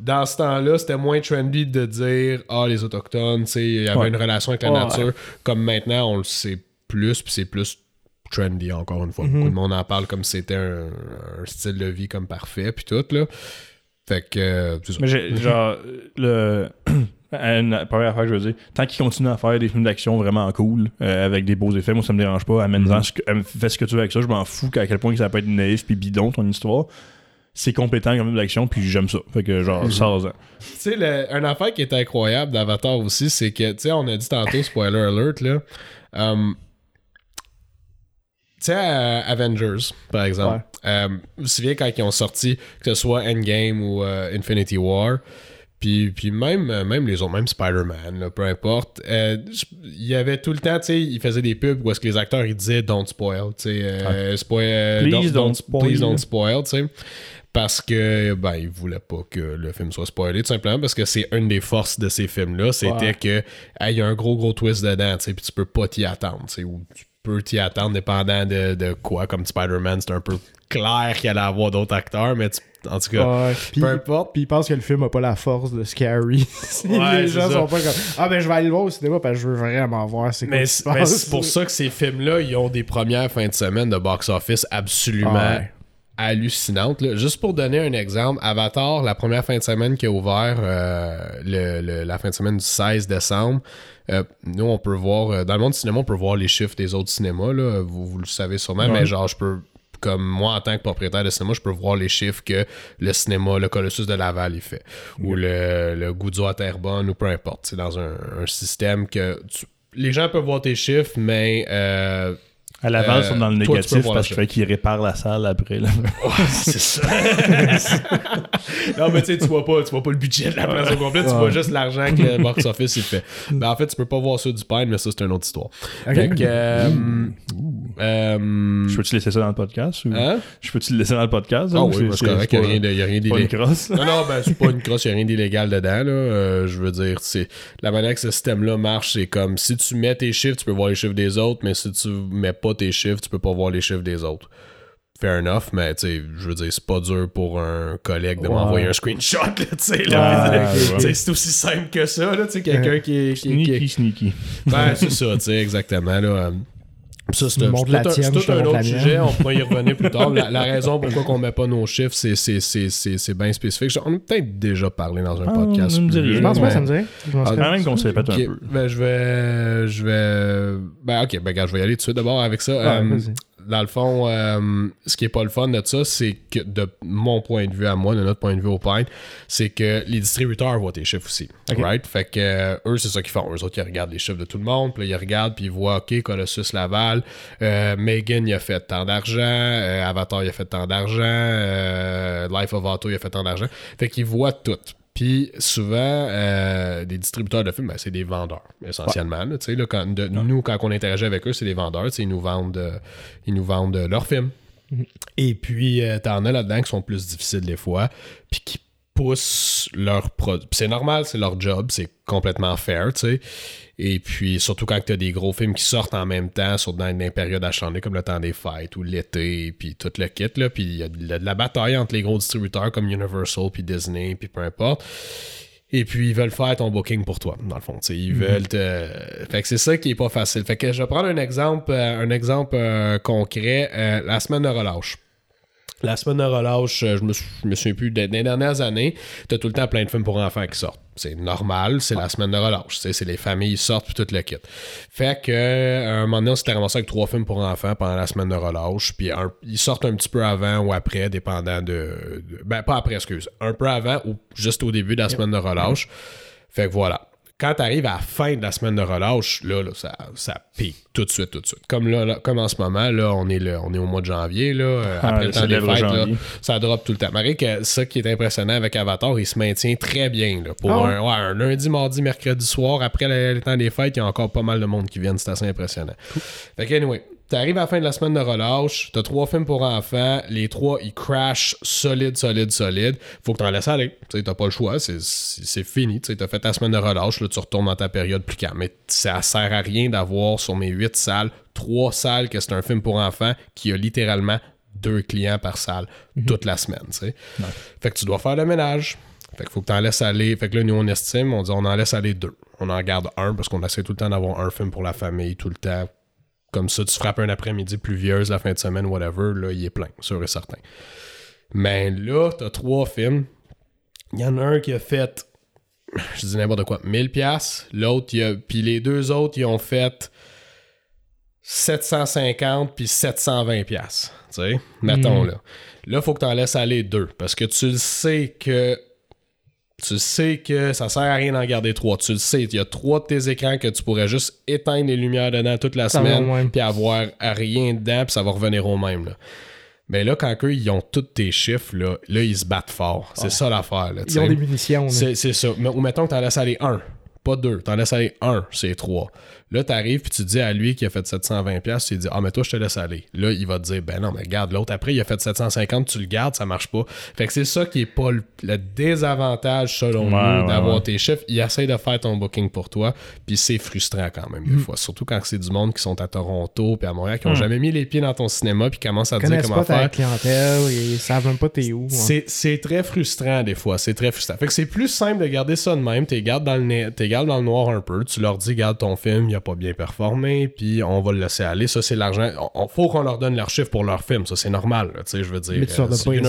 dans ce temps-là, c'était moins trendy de dire ah les autochtones, tu sais, il y avait Ouais. une relation avec la Ouais, nature, comme maintenant on le sait plus, puis c'est plus trendy encore une fois. Mhm. Beaucoup de monde en parle comme si c'était un, un style de vie comme parfait, puis tout là. Fait que euh, ça. Mais genre, le. Une première affaire que je veux dire, tant qu'il continue à faire des films d'action vraiment cool, euh, avec des beaux effets, moi ça me dérange pas. Amène-en ce que- am- fais ce que tu veux avec ça, je m'en fous à quel point que ça peut être naïf puis bidon ton histoire. C'est compétent comme film d'action, puis j'aime ça. Fait que genre, sors-en. Tu sais, une affaire qui est incroyable d'Avatar aussi, c'est que, tu sais, on a dit tantôt, spoiler alert, là. um, tu sais, à Avengers, par exemple, euh, je me souviens quand ils ont sorti, que ce soit Endgame ou euh, Infinity War, puis, puis même, euh, même les autres, même Spider-Man, peu importe, euh, il y avait tout le temps, tu sais, ils faisaient des pubs où est-ce que les acteurs, ils disaient « don't spoil », tu sais, euh, spoil, euh, Please don't spoil. Please don't spoil, tu sais. Parce que ben ils voulaient pas que le film soit spoilé tout simplement parce que c'est une des forces de ces films là c'était Ouais. que hey, il y a un gros gros twist dedans tu sais puis tu peux pas t'y attendre tu sais ou tu peux t'y attendre dépendant de, de quoi. Comme Spider-Man, c'est un peu clair qu'il allait avoir d'autres acteurs, mais tu- en tout cas, Ouais, peu importe. Puis ils pensent que le film a pas la force de Scary. Ouais, les gens ça. sont pas comme Ah ben je vais aller le voir au cinéma parce que je veux vraiment voir c'est quoi Mais c'est pour ça que ces films-là, ils ont des premières fins de semaine de box-office absolument Ouais. Hallucinantes. là. Juste pour donner un exemple, Avatar, la première fin de semaine qui a ouvert, euh, le- le- la fin de semaine du 16 décembre, euh, nous, on peut voir, euh, dans le monde du cinéma, on peut voir les chiffres des autres cinémas, là, vous, vous le savez sûrement, Ouais. mais genre, je peux, comme moi, en tant que propriétaire de cinéma, je peux voir les chiffres que le cinéma, le Colossus de Laval, il fait, ou le, le Goudzo à Terrebonne, ou peu importe. C'est dans un, un système que tu- les gens peuvent voir tes chiffres, mais euh, À Laval, Euh, ils sont dans le toi, peux négatif parce qu'il fait qu'ils réparent la salle après. Là. c'est ça. non, mais tu sais, tu vois pas, tu vois pas le budget de la place au complet, tu vois juste l'argent que le box office il fait. Ben, en fait, tu peux pas voir ça du Pine, mais ça, c'est une autre histoire. Euh, euh, Je peux-tu laisser ça dans le podcast? Ou... hein? Je peux-tu le laisser dans le podcast? Ah ou oui, c'est correct, il n'y a rien de- y a rien c'est pas une d'illégal. crosse. Non, non, ben, c'est pas une crosse, il n'y a rien d'illégal dedans, là. Euh, je veux dire, c'est la manière que ce système-là marche, c'est comme si tu mets tes chiffres, tu peux voir les chiffres des autres, mais si tu mets pas tes chiffres, tu peux pas voir les chiffres des autres. Fair enough, mais tu sais, je veux dire, c'est pas dur pour un collègue de m'envoyer un screenshot, là, tu sais, là. Ouais. C'est aussi simple que ça, là, tu sais, quelqu'un qui est. qui- qui- Sneaky, sneaky. Ben, c'est ça, tu sais, exactement, là. Ça, c'est tout, un, autre sujet, on pourra y revenir plus tard. La, la raison pourquoi on met pas nos chiffres, c'est, c'est, c'est, c'est, c'est bien spécifique. On a peut-être déjà parlé dans un Ah, podcast. plus. Je pense pas, ça me dirait. Je Ah. Quand même qu'on se répète un peu. ben, je vais. Je vais. Ben, ok, ben, regarde, je vais y aller tout de suite d'abord avec ça. Ouais, Euh, vas-y. Dans le fond, euh, ce qui est pas le fun de ça, c'est que de mon point de vue à moi, de notre point de vue au Pine, c'est que les distributeurs voient tes chiffres aussi. Right? Fait que euh, eux, c'est ça qu'ils font. Eux autres, ils regardent les chiffres de tout le monde, puis ils regardent, puis ils voient, OK, Colossus Laval, euh, Megan, il a fait tant d'argent, Avatar, il a fait tant d'argent, euh, Life of Auto, il a fait tant d'argent. Fait qu'ils voient tout. Puis souvent, euh, des distributeurs de films, ben, c'est des vendeurs, essentiellement. là, tu sais, là, quand, de- Nous, quand on interagit avec eux, c'est des vendeurs. Ils nous vendent, euh, ils nous vendent euh, leurs films. Et puis, euh, t'en as là-dedans qui sont plus difficiles des fois, puis qui poussent leurs produits. C'est normal, c'est leur job, c'est complètement fair, tu sais. Et puis, surtout quand t'as des gros films qui sortent en même temps, sur dans des périodes acharnées comme le temps des fêtes ou l'été, puis tout le kit, là. Puis il y a de la, bataille entre les gros distributeurs comme Universal, puis Disney, puis peu importe. Et puis, ils veulent faire ton booking pour toi, dans le fond. tu. Ils veulent te. Fait que c'est ça qui est pas facile. Fait que je vais prendre un exemple, euh, un exemple euh, concret. Euh, la semaine de relâche. La semaine de relâche, euh, je me, sou- je me souviens plus, des dernières années, t'as tout le temps plein de films pour enfants qui sortent. C'est normal, c'est la semaine de relâche. C'est les familles qui sortent puis tout le kit. Fait que euh, un moment donné, on s'était ramassé avec trois films pour enfants pendant la semaine de relâche. Puis un- ils sortent un petit peu avant ou après, dépendant de, de- Ben, pas après, excuse. Un peu avant ou juste au début de la semaine de relâche. Fait que voilà. Quand t'arrives à la fin de la semaine de relâche, là, là, ça, ça pique tout de suite, tout de suite. Comme, là, là, comme en ce moment, là, on est, là, on est au mois de janvier, là, euh, Ah, après le temps des fêtes, là, ça drop tout le temps. Marie, que ça qui est impressionnant avec Avatar, il se maintient très bien. Là, pour Ah ouais? un, ouais, un lundi, mardi, mercredi soir, après le, le temps des fêtes, il y a encore pas mal de monde qui viennent. C'est assez impressionnant. Fait que, anyway, t'arrives à la fin de la semaine de relâche, t'as trois films pour enfants, les trois, ils crash solide, solide, solide. Faut que t'en laisses aller. Tu sais, t'as pas le choix, c'est- c'est fini. Tu sais, t'as fait ta semaine de relâche, là, tu retournes dans ta période plus calme. Mais ça sert à rien d'avoir sur mes huit salles, trois salles que c'est un film pour enfants qui a littéralement deux clients par salle toute la semaine. Fait que tu dois faire le ménage. Fait qu'il faut que tu en laisses aller. Fait que là, nous, on estime, on dit on en laisse aller deux. On en garde un parce qu'on essaie tout le temps d'avoir un film pour la famille, tout le temps. Comme ça, tu frappes un après-midi pluvieuse la fin de semaine, whatever, là, il est plein, sûr et certain. Mais là, t'as trois films. Il y en a un qui a fait, je dis n'importe quoi, 1000 pièces. L'autre, il a... puis les deux autres, ils ont fait 750 puis 720 pièces. Tu sais, mettons là. Là, faut que t'en laisses aller deux parce que tu le sais que tu sais que ça sert à rien d'en garder trois. Tu le sais, il y a trois de tes écrans que tu pourrais juste éteindre les lumières dedans toute la Ça semaine puis avoir rien dedans puis ça va revenir au même là. Mais là, quand eux, ils ont tous tes chiffres, là, là ils se battent fort. C'est ça l'affaire. Là, Ils ont des munitions. c'est ça. Mais, ou mettons que t'en laisses aller un, pas deux. T'en laisses aller un, c'est trois. Là, t'arrives puis tu dis à lui qui a fait 720$, pièces tu lui dis Ah, mais toi, je te laisse aller. Là, il va te dire Ben non, mais garde l'autre. Après, il a fait 750, tu le gardes, ça marche pas. Fait que c'est ça qui est pas le, le désavantage, selon Ouais, nous, d'avoir ouais. tes chiffres. Il essaie de faire ton booking pour toi, puis c'est frustrant quand même, Mm. des fois. Surtout quand c'est du monde qui sont à Toronto puis à Montréal, Mm. qui ont jamais mis les pieds dans ton cinéma puis qui commencent à te dire comment pas ta faire. clientèle, ils savent même pas t'es où. hein. C'est, c'est très frustrant des fois, c'est très frustrant. Fait que c'est plus simple de garder ça de même, t'es gardes dans le gardes dans le noir un peu, tu leur dis garde ton film, il a pas bien performé, puis on va le laisser aller, ça c'est l'argent. On, faut qu'on leur donne leur chiffre pour leur film, ça c'est normal, tu sais, je veux dire. Les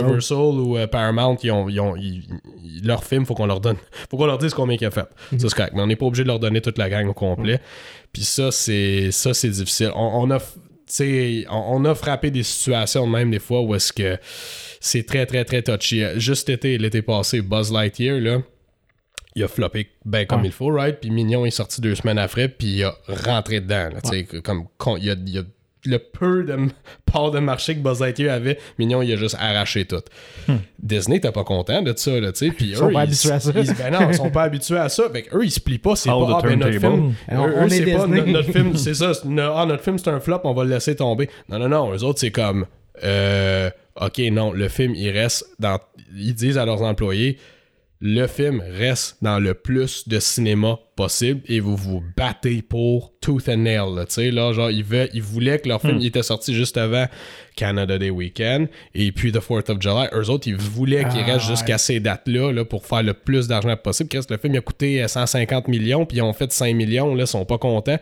Universal ou euh, Paramount, ils ont, ils ont- ils- ils- leur film, faut qu'on leur donne, faut qu'on leur dise combien qu'il a fait. Ça c'est correct, mais on n'est pas obligé de leur donner toute la gang au complet. Puis ça c'est, ça c'est difficile. On, on a, on, on a frappé des situations même des fois où est-ce que c'est très, très, très touchy. Euh, Juste été, l'été passé, Buzz Lightyear, là, il a floppé ben comme Ouais. il faut, right? Puis Mignon est sorti deux semaines après, puis il a rentré dedans. là, comme, il, y a, il y a le peu de part de marché que Buzz Lightyear avait, Mignon, il a juste arraché tout. Disney, t'es pas content de ça, là, tu sais. Puis Hmm. sont eux, pas ils- habitués à ça. ils- ben non, ils sont pas habitués à ça. Fait que eux, ils se plient pas. C'est pas, ah, ben notre film, eux, on eux, est c'est pas notre film, c'est ça. no- ah, notre film, c'est un flop, on va le laisser tomber. Non, non, non. Eux autres, c'est comme, euh, OK, non, le film, il reste dans. Ils disent à leurs employés, le film reste dans le plus de cinéma possible et vous vous battez pour tooth and nail. Là, tu sais, là, genre, ils, veulent- ils voulaient que leur film il était sorti juste avant Canada Day Weekend et puis The 4th of July. Eux autres, ils voulaient qu'il Ah, reste jusqu'à ces dates-là là, pour faire le plus d'argent possible. Qu'est-ce que le film il a coûté euh, 150 millions puis ils ont fait 5 millions. Là, ils sont pas contents.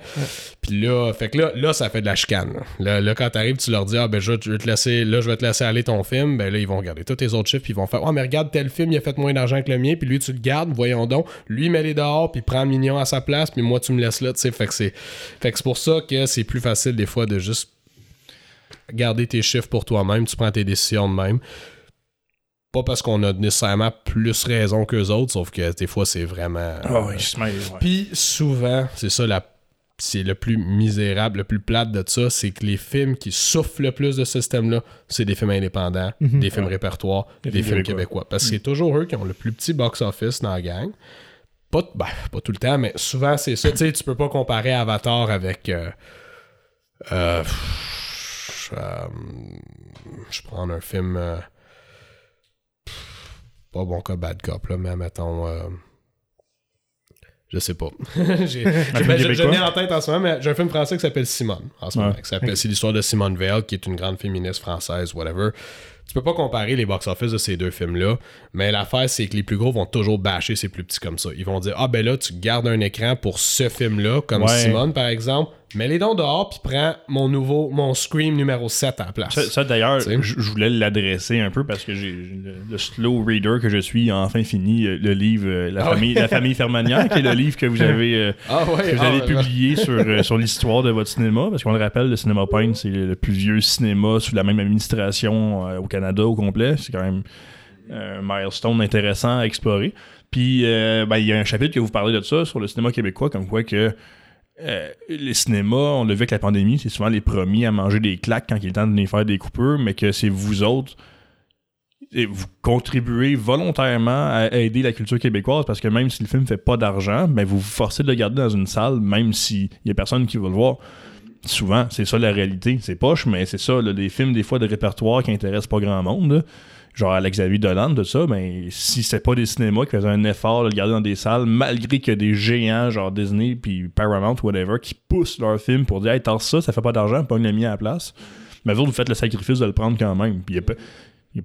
Puis là, fait que là, là, ça fait de la chicane. Là, là, quand t'arrives, tu leur dis Ah ben je, vais te laisser, là, je vais te laisser aller ton film, ben là, ils vont regarder tous tes autres chiffres, puis ils vont faire Oh mais regarde tel film, il a fait moins d'argent que le mien, puis lui tu le gardes, voyons donc. Lui met les dehors, puis prend À sa place, puis moi tu me laisses là, tu sais. Fait que c'est. Pour ça que c'est plus facile des fois de juste garder tes chiffres pour toi-même, tu prends tes décisions de même. Pas parce qu'on a nécessairement plus raison qu'eux autres, sauf que des fois c'est vraiment. Ah oui, mais, ouais. Puis souvent, c'est ça la c'est le plus misérable, le plus plate de ça, c'est que les films qui souffrent le plus de ce système-là, c'est des films indépendants, des films répertoires, des, films films québécois. québécois. Parce que c'est toujours eux qui ont le plus petit box-office dans la gang. Pas, ben, pas tout le temps, mais souvent c'est ça. tu sais, tu peux pas comparer Avatar avec. euh, euh, pff, euh, je prends un film. euh, pas bon cas Bad Cop, là, mais mettons. euh, je sais pas. j'ai, ben, je, je québécois? l'ai en tête en ce moment, mais j'ai un film français qui s'appelle Simone. En ce Ouais. moment, qui s'appelle- C'est l'histoire de Simone Veil, qui est une grande féministe française, whatever. Tu peux pas comparer les box-office de ces deux films-là, mais l'affaire, c'est que les plus gros vont toujours bâcher ces plus petits comme ça. Ils vont dire Ah, ben là, tu gardes un écran pour ce film-là, comme Ouais. Simone, par exemple, mets les dons dehors, puis prends mon nouveau, mon Scream numéro 7 à la place. Ça, ça, d'ailleurs, je voulais l'adresser un peu parce que j'ai le, le slow reader que je suis a enfin fini euh, le livre euh, La, Ah famille, La famille Fermagnac, qui est le livre que vous avez, euh, ah ouais, que vous ah, avez ouais, publié sur, sur l'histoire de votre cinéma. Parce qu'on le rappelle, le Cinéma Point, c'est le plus vieux cinéma sous la même administration euh, au Canada au complet. C'est quand même un milestone intéressant à explorer. Puis, euh, ben, il y a un chapitre que vous parlez de ça sur le cinéma québécois, comme quoi que euh, les cinémas, on l'a vu avec la pandémie, c'est souvent les premiers à manger des claques quand il est temps de venir faire des coupures, mais que c'est vous autres, vous contribuez volontairement à aider la culture québécoise parce que même si le film fait pas d'argent, ben vous vous forcez de le garder dans une salle, même s'il y a personne qui va le voir. Souvent, c'est ça la réalité. C'est poche, mais c'est ça, là, des films des fois de répertoire qui intéressent pas grand monde. Genre Alex-Xavier Dolan, tout ça, ben si c'est pas des cinémas qui faisaient un effort de le garder dans des salles, malgré qu'il y a des géants genre Disney puis Paramount, whatever, qui poussent leur film pour dire Hey, t'as ça, ça fait pas d'argent, pas une mis à la place. Mais vous, vous faites le sacrifice de le prendre quand même. Puis y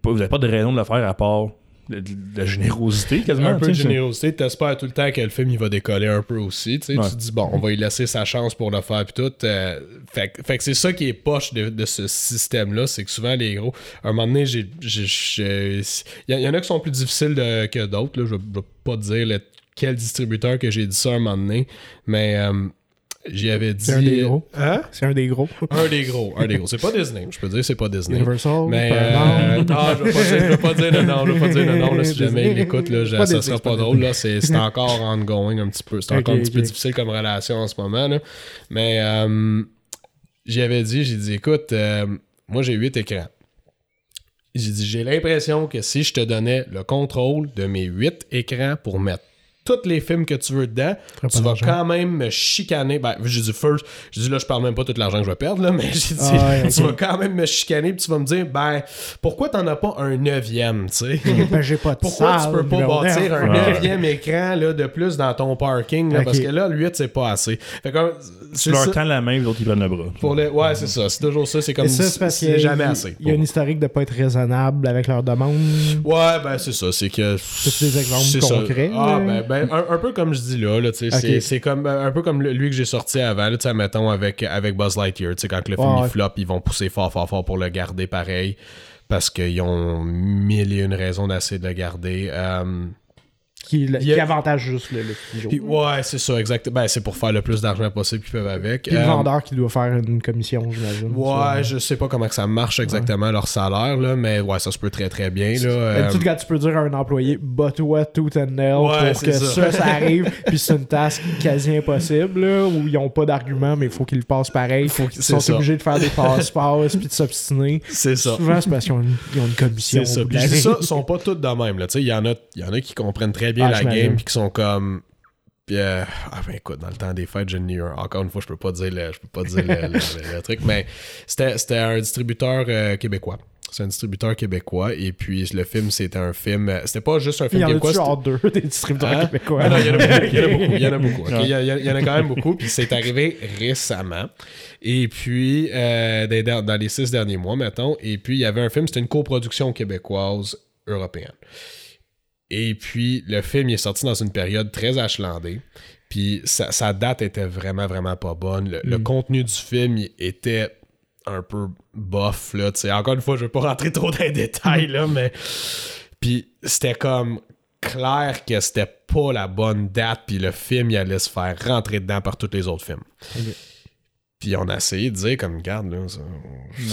vous n'avez pas de raison de le faire à part de, la générosité quasiment. un peu de générosité, t'espères tout le temps que le film il va décoller un peu aussi. Tu sais, Ouais. tu te dis bon, on va lui laisser sa chance pour le faire puis tout. euh, fait, que- fait que c'est ça qui est poche de, de ce système-là, c'est que souvent les gros. À un moment donné, j'ai, il y, en- il y en a qui sont plus difficiles de- que d'autres. Je, je vais pas te dire le- quel distributeur que j'ai dit ça à un moment donné, mais euh, j'y avais dit. C'est un des gros. Hein? C'est un des gros. Un des gros, un des gros. C'est pas Disney, je peux dire c'est pas Disney. Universal. Mais euh, non, je vais pas dire, je vais pas dire le nom, je vais pas dire le nom là, si jamais il l'écoute là, je- Pas ça Disney, sera pas pas drôle là, c'est c'est encore ongoing un petit peu, c'est encore un petit peu difficile comme relation en ce moment là. Mais euh, j'y avais dit, j'ai dit écoute, euh, moi j'ai huit écrans. J'ai dit j'ai l'impression que si je te donnais le contrôle de mes huit écrans pour mettre tous les films que tu veux dedans, tu vas quand même me chicaner. Ben, j'ai dit first, j'ai dit là, je parle même pas tout l'argent que je vais perdre, là, mais j'ai dit, Ah ouais, tu vas quand même me chicaner, puis tu vas me dire, ben, pourquoi t'en as pas un neuvième, tu sais? Ben, j'ai pas de Pourquoi salle, tu peux pas bâtir un Ouais. neuvième écran là, de plus dans ton parking? Là. Parce que là, le 8, c'est pas assez. Fait que, Tu c'est leur tends la main, les autres, ils prennent le bras. Pour les... Ouais, c'est ça. C'est toujours ça. C'est comme c'est c'est jamais assez. Il y a une historique de pas être raisonnable avec leurs demandes. Ouais, ben c'est ça. C'est que. T'as-tu des exemples c'est concrets, Ah, là? ben, ben, un, un peu comme je dis là. c'est- comme euh, un peu comme lui que j'ai sorti avant. Là, mettons avec, avec Buzz Lightyear. tu sais, Quand le film il ouais. flop, ils vont pousser fort, fort, fort pour le garder pareil. Parce qu'ils ont mille et une raisons d'essayer de le garder. Euh, Qui, a- avantage juste le, le studio. puis- ouais, c'est ça, exact. Ben, c'est pour faire le plus d'argent possible qu'ils peuvent avec. Puis le Euh, vendeur qui doit faire une commission, j'imagine. Ouais, je sais pas comment que ça marche exactement leur salaire, là, mais ouais, ça se peut très très bien. Là, euh, quand tu peux dire à un employé, bat-toi tooth and nail Ouais, pour que ça. ça, ça arrive, puis c'est une task quasi impossible, là, où ils ont pas d'argument, mais il faut qu'ils le passent pareil. Faut Ils sont ça. obligés de faire des passe-passe, puis de s'obstiner. c'est ça. Souvent, c'est parce qu'ils ont une, ils ont une commission. C'est ça. Puis ça, sont pas tous de même. là. Tu sais, Il y, en a- il y en a qui comprennent très bien Ah, la game puis qui sont comme. Puis, euh, ah ben écoute, dans le temps des fêtes, j'ai eu un. Encore une fois, je peux pas dire le, je peux pas dire le, le- le- truc, mais c'était un distributeur euh, québécois. C'est un distributeur québécois. Et puis le film, c'était un film. euh, C'était pas juste un Il film y en québécois. a-tu c'était- genre deux des distributeurs Hein? québécois? Ah non, il y en a beaucoup. Il y en a beaucoup. Il y en a? Il y, a- il y a- il y en a quand même beaucoup. Puis c'est arrivé récemment. Et puis, euh, dans- dans les six derniers mois, mettons. Et puis, il y avait un film, c'était une coproduction québécoise européenne. Et puis, le film il est sorti dans une période très achalandée. Puis, sa, sa date était vraiment, vraiment pas bonne. Le, le contenu du film il était un peu bof, là. Encore une fois, je veux pas rentrer trop dans les détails, là, mais... Puis, c'était comme clair que c'était pas la bonne date, puis le film, il allait se faire rentrer dedans par tous les autres films. Puis on a essayé de dire comme garde là, ça-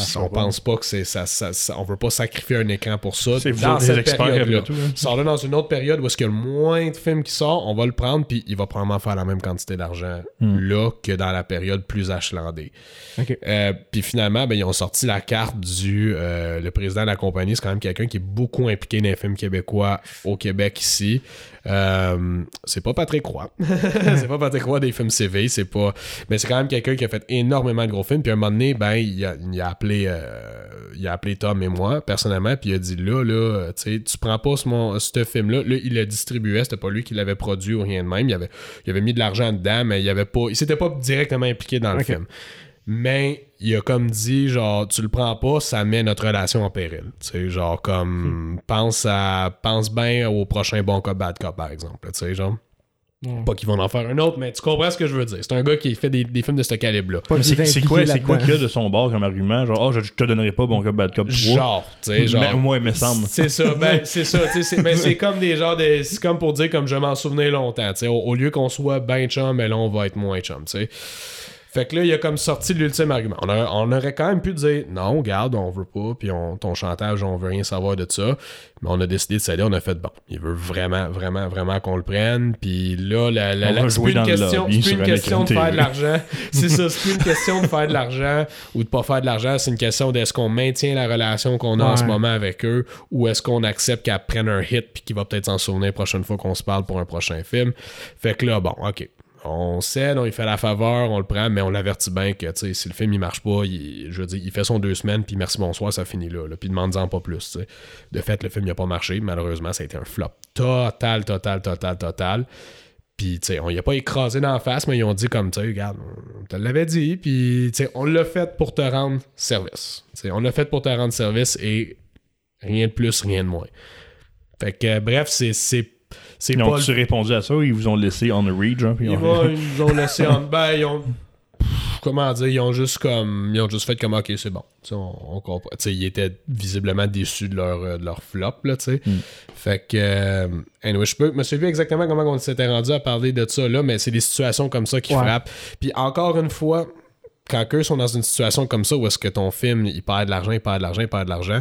ça on pense pas que c'est ça, ça, ça- on veut pas sacrifier un écran pour ça. C'est vous Dans cette après tout, hein. Sors-le dans une autre période où est-ce qu'il y a le moins de films qui sortent, on va le prendre puis il va probablement faire la même quantité d'argent Hmm. là que dans la période plus achalandée. Ok. Euh, puis finalement, ben, ils ont sorti la carte du euh, le président de la compagnie. C'est quand même quelqu'un qui est beaucoup impliqué dans les films québécois au Québec ici. Euh, c'est pas Patrick Roy. c'est pas Patrick Roy des films CV. C'est pas. Mais c'est quand même quelqu'un qui a fait énormément de gros films. Puis à un moment donné, ben, il a, il a appelé euh, il a appelé Tom et moi personnellement. Puis il a dit là, là, tu sais, tu prends pas ce, mon, ce film-là. Là, il le distribuait. C'était pas lui qui l'avait produit ou rien de même. Il avait, il avait mis de l'argent dedans, mais il avait pas. Il s'était pas directement impliqué dans le film. Mais il a comme dit, genre, tu le prends pas, ça met notre relation en péril. Tu sais, genre, comme, pense à, pense bien au prochain Bon Cop, Bad Cop, par exemple. Tu sais, genre, pas qu'ils vont en faire un autre, mais tu comprends ce que je veux dire. C'est un gars qui fait des, des films de ce calibre-là. C'est est c'est quoi, quoi qu'il y a de son bord comme argument? Genre, oh, je, je te donnerai pas bon cop, bad cop 3. Genre, tu sais, genre. Mais moi, il me semble. C'est ça, ben, c'est ça, tu sais, c'est ben, c'est comme des genres de. C'est comme pour dire, comme je m'en souvenais longtemps, tu sais, au, au lieu qu'on soit ben chum, mais là, on va être moins chum, tu sais. Fait que là, il a comme sorti l'ultime argument. On, aurait- on aurait quand même pu dire non, garde, on veut pas, puis on, ton chantage, on veut rien savoir de ça. Mais on a décidé de céder, on a fait bon. Il veut vraiment, vraiment, vraiment qu'on le prenne. Puis là, la, la, la- c'est plus une question, lobby une un question de faire de l'argent. C'est ça, c'est plus une question de faire de l'argent ou de pas faire de l'argent. C'est une question d'est-ce qu'on maintient la relation qu'on a en ce moment avec eux ou est-ce qu'on accepte qu'elle prenne un hit puis qu'il va peut-être s'en souvenir la prochaine fois qu'on se parle pour un prochain film. Fait que là, bon, ok. On cède, on lui fait la faveur, on le prend, mais on l'avertit bien que si le film il marche pas, il, je veux dire, il fait son deux semaines, puis merci, bonsoir, ça finit là. là puis demande-en pas plus. De fait, le film il a pas marché, malheureusement, ça a été un flop total, total, total, total. Puis, on y a pas écrasé dans la face, mais ils ont dit comme, tu sais, regarde, on te l'avait dit, puis, tu sais, on l'a fait pour te rendre service. On l'a fait pour te rendre service et rien de plus, rien de moins. Fait que, bref, c'est c'est Ils ont-tu répondu à ça ou ils vous ont laissé on the read, genre? puis ils, ont- vont- ils nous ont laissé en ben, ils ont pff, comment dire ils ont juste comme ils ont juste fait comme ok c'est bon. Tu sais, on, on comprend. Tu sais, ils étaient visiblement déçus de leur euh, de leur flop là tu sais. Fait que euh, anyway je peux me souviens exactement comment on s'était rendu à parler de ça là mais c'est des situations comme ça qui Ouais. frappent. Puis encore une fois quand eux sont dans une situation comme ça où est-ce que ton film il perd de l'argent il perd de l'argent il perd de l'argent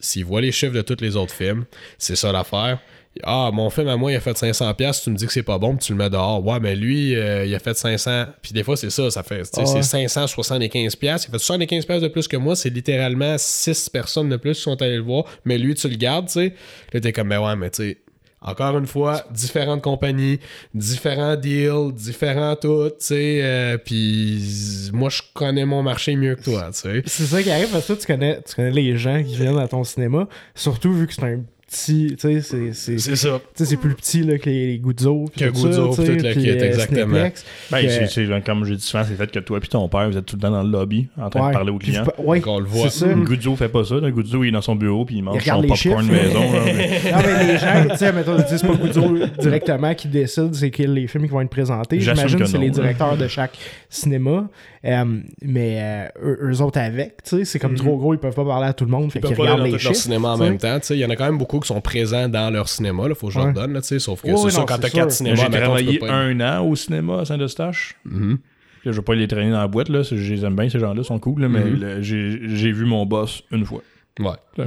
s'ils voient les chiffres de tous les autres films c'est ça l'affaire ah, mon film à moi, il a fait 500$, piastres, tu me dis que c'est pas bon, puis tu le mets dehors. Ouais, mais lui, euh, il a fait 500$. Puis des fois, c'est ça, ça fait. Ah ouais. C'est 575$. piastres. Il a fait 75$ piastres de plus que moi. C'est littéralement 6 personnes de plus qui sont allées le voir. Mais lui, tu le gardes, tu sais. Là, t'es comme, ben ouais, mais tu sais. Encore une fois, différentes compagnies, différents deals, différents tout, tu sais. euh, Puis moi, je connais mon marché mieux que toi, tu sais. C'est ça qui arrive parce que toi, tu connais, tu connais les gens qui viennent à ton cinéma, surtout vu que c'est un petit. Tu sais, c'est- c'est. C'est ça. Tu sais, c'est plus petit là, que les, les Guzzo. Que Guzzo, tout le kit, euh, exactement. Cineplex. Ben, Que- c'est- comme j'ai dit souvent, c'est le fait que toi et ton père, vous êtes tout le temps dans le lobby en train Ouais. de parler aux clients. Ouais, on le voit. Ça. Guzzo fait pas ça. Là. Guzzo, il est dans son bureau puis il mange son popcorn chiffres. maison. là, mais- Non, mais les gens, tu sais, mettons, c'est pas Guzzo directement qui décide c'est quels les films qui vont être présentés. J'imagine que c'est les directeurs de chaque cinéma. Euh, mais euh, eux, eux autres avec, tu sais, c'est comme trop gros, ils peuvent pas parler à tout le monde. Fait qu'ils regardent les chiffres. cinéma en même temps. tu sais. Il y en a quand même beaucoup qui sont présents dans leur cinéma. Il faut que je leur donne. Là, tu sais, sauf que Ouais, c'est non, quand t'as quatre cinémas, J'ai travaillé pas- un an au cinéma à Saint-Eustache. Mhm. Je vais pas les traîner dans la boîte, là. Je les aime bien, ces gens-là, ils sont cool, là, mais Mhm. le- j'ai j'ai vu mon boss une fois. Ouais. Mais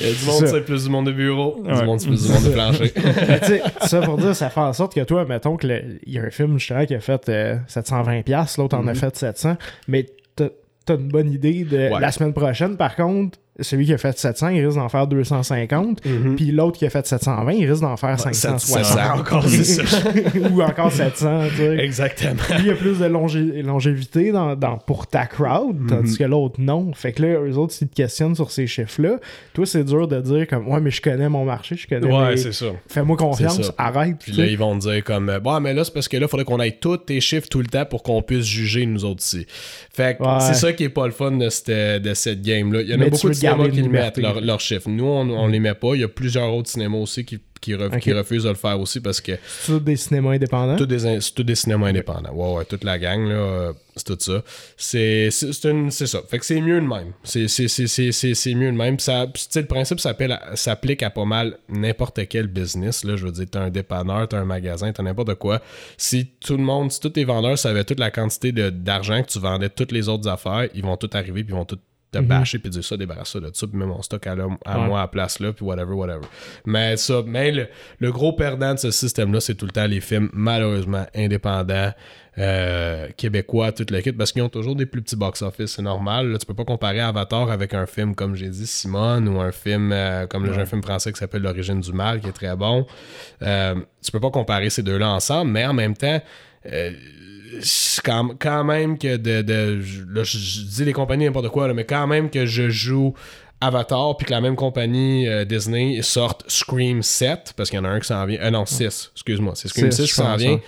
Il y a du monde, ça. c'est plus du monde de bureau. Ouais. Du monde, c'est plus du monde de plancher. Mais tu sais, ça pour dire, ça fait en sorte que toi, mettons que le- il y a un film justement qui a fait euh, 720$, l'autre en a fait 700$, mais t'as t'as une bonne idée de Ouais. la semaine prochaine, par contre, celui qui a fait 700, il risque d'en faire 250, puis l'autre qui a fait 720, il risque d'en faire 560. 700 encore, c'est ça. Ou encore 700, tu sais. Exactement. Lui, il y a plus de longé- longévité dans, dans- pour ta crowd, Mhm. tandis que l'autre, non. Fait que là, eux autres, s'ils te questionnent sur ces chiffres-là, toi, c'est dur de dire comme, ouais, mais je connais mon marché, je connais Ouais, mes- c'est ça. Fais-moi confiance, arrête. Puis là, ils vont te dire comme euh, Bon, mais là, c'est parce que là, il faudrait qu'on aille tous tes chiffres tout le temps pour qu'on puisse juger nous autres ici. Fait que Ouais. c'est ça qui est pas le fun de cette, de cette game-là. Il y en a beaucoup de cinémas qui le mettent, liberté. leurs leurs chiffres. Nous, on, on les met pas. Il y a plusieurs autres cinémas aussi qui, qui, re- Ok. qui refusent de le faire aussi parce que C'est tout des cinémas indépendants? tous c'est tous des cinémas indépendants. Ouais, ouais, toute la gang, là, euh, c'est tout ça. C'est ça. Fait que c'est mieux de même. C'est mieux de même. Ça, le principe s'applique à pas mal n'importe quel business. Là, je veux dire, t'as un dépanneur, t'as un magasin, t'as n'importe quoi. Si tout le monde, si tous tes vendeurs savaient toute la quantité d'argent que tu vendais toutes les autres affaires, ils vont tout arriver puis ils vont tout te bâcher puis dire ça, débarrasse ça de ça, puis mets mon stock à, à Ouais. moi à la place là, puis whatever, whatever. Mais ça, mais le, le gros perdant de ce système-là, c'est tout le temps les films, malheureusement, indépendants, euh, québécois, toute le kit, parce qu'ils ont toujours des plus petits box-office, c'est normal. Là, tu peux pas comparer Avatar avec un film, comme j'ai dit, Simone, ou un film euh, comme le jeune film français qui s'appelle L'origine du mal, qui est très bon. Euh, tu peux pas comparer ces deux-là ensemble, mais en même temps, quand, quand même que de. là, je, je dis les compagnies n'importe quoi, là, mais quand même que je joue Avatar, puis que la même compagnie euh, Disney sorte Scream 7, parce qu'il y en a un qui s'en vient. Euh, non, 6, excuse-moi. C'est Scream Six, 6 qui s'en vient.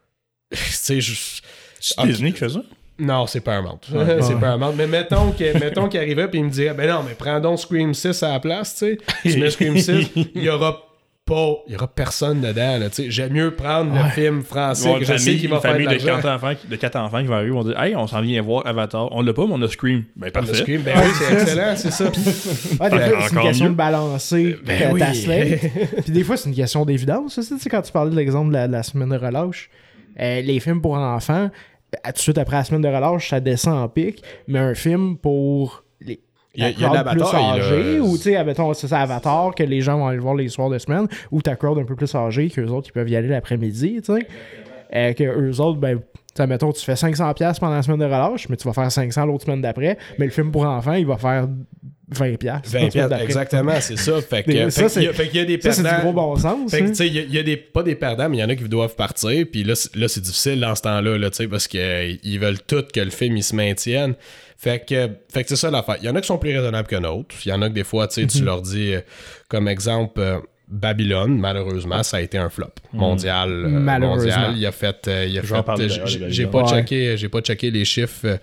tu sais, je. C'est Ok. Disney qui fait ça? Non, c'est Paramount. Ouais. c'est Ouais. Paramount. Mais mettons que- mettons qu'il arrivait puis il me dirait Ben non, mais prends donc Scream 6 à la place, tu sais. Tu mets Scream 6, il y aura pas. Il y aura personne dedans, là, tu sais. J'aime mieux prendre le film français Ouais, que je sais qu'il va une faire de famille de l'argent. quatre enfants, qui- de quatre enfants qui vont arriver vont dire Hey, on s'en vient voir Avatar. On l'a pas, mais on a Scream. Ben parfait. Scream, ben oui, c'est excellent, c'est ça. Des Ben, fois, c'est une question mieux. de balancer Ben ta- oui. ta slate. Puis des fois, c'est une question d'évidence. aussi. Tu sais, quand tu parlais de l'exemple de la, de la semaine de relâche, euh, les films pour enfants, euh, tout de suite après la semaine de relâche, ça descend en pic. Mais un film pour les ta il y a crowd plus âgée, ou tu sais, admettons, c'est Avatar, que les gens vont aller voir les soirs de semaine, ou ta crowd un peu plus âgée, qu'eux autres, ils peuvent y aller l'après-midi, tu sais. Euh, que eux autres, ben, mettons, tu fais 500$ pendant la semaine de relâche, mais tu vas faire 500 l'autre semaine d'après, mais le film pour enfants, il va faire 20$. la 20 semaine piastres, d'après. exactement, c'est ça. Fait que, ça, a- fait y a des Ça, c'est du perdants. gros bon sens. Fait que, hein. tu sais, il y a- il y, a des, pas des perdants, mais il y en a qui doivent partir. Puis là, c'est- là c'est difficile dans ce temps-là, là, tu sais, parce qu'ils veulent tout que le film il se maintienne. Fait que, fait que c'est ça l'affaire. Il y en a qui sont plus raisonnables que d'autres. Il y en a que des fois, tu sais, tu leur dis, euh, comme exemple, euh, Babylone, malheureusement, ça a été un flop mondial. euh, Malheureusement. mondial. Il a fait. il a fait j'ai- pas Ouais. checké, j'ai pas checké les chiffres.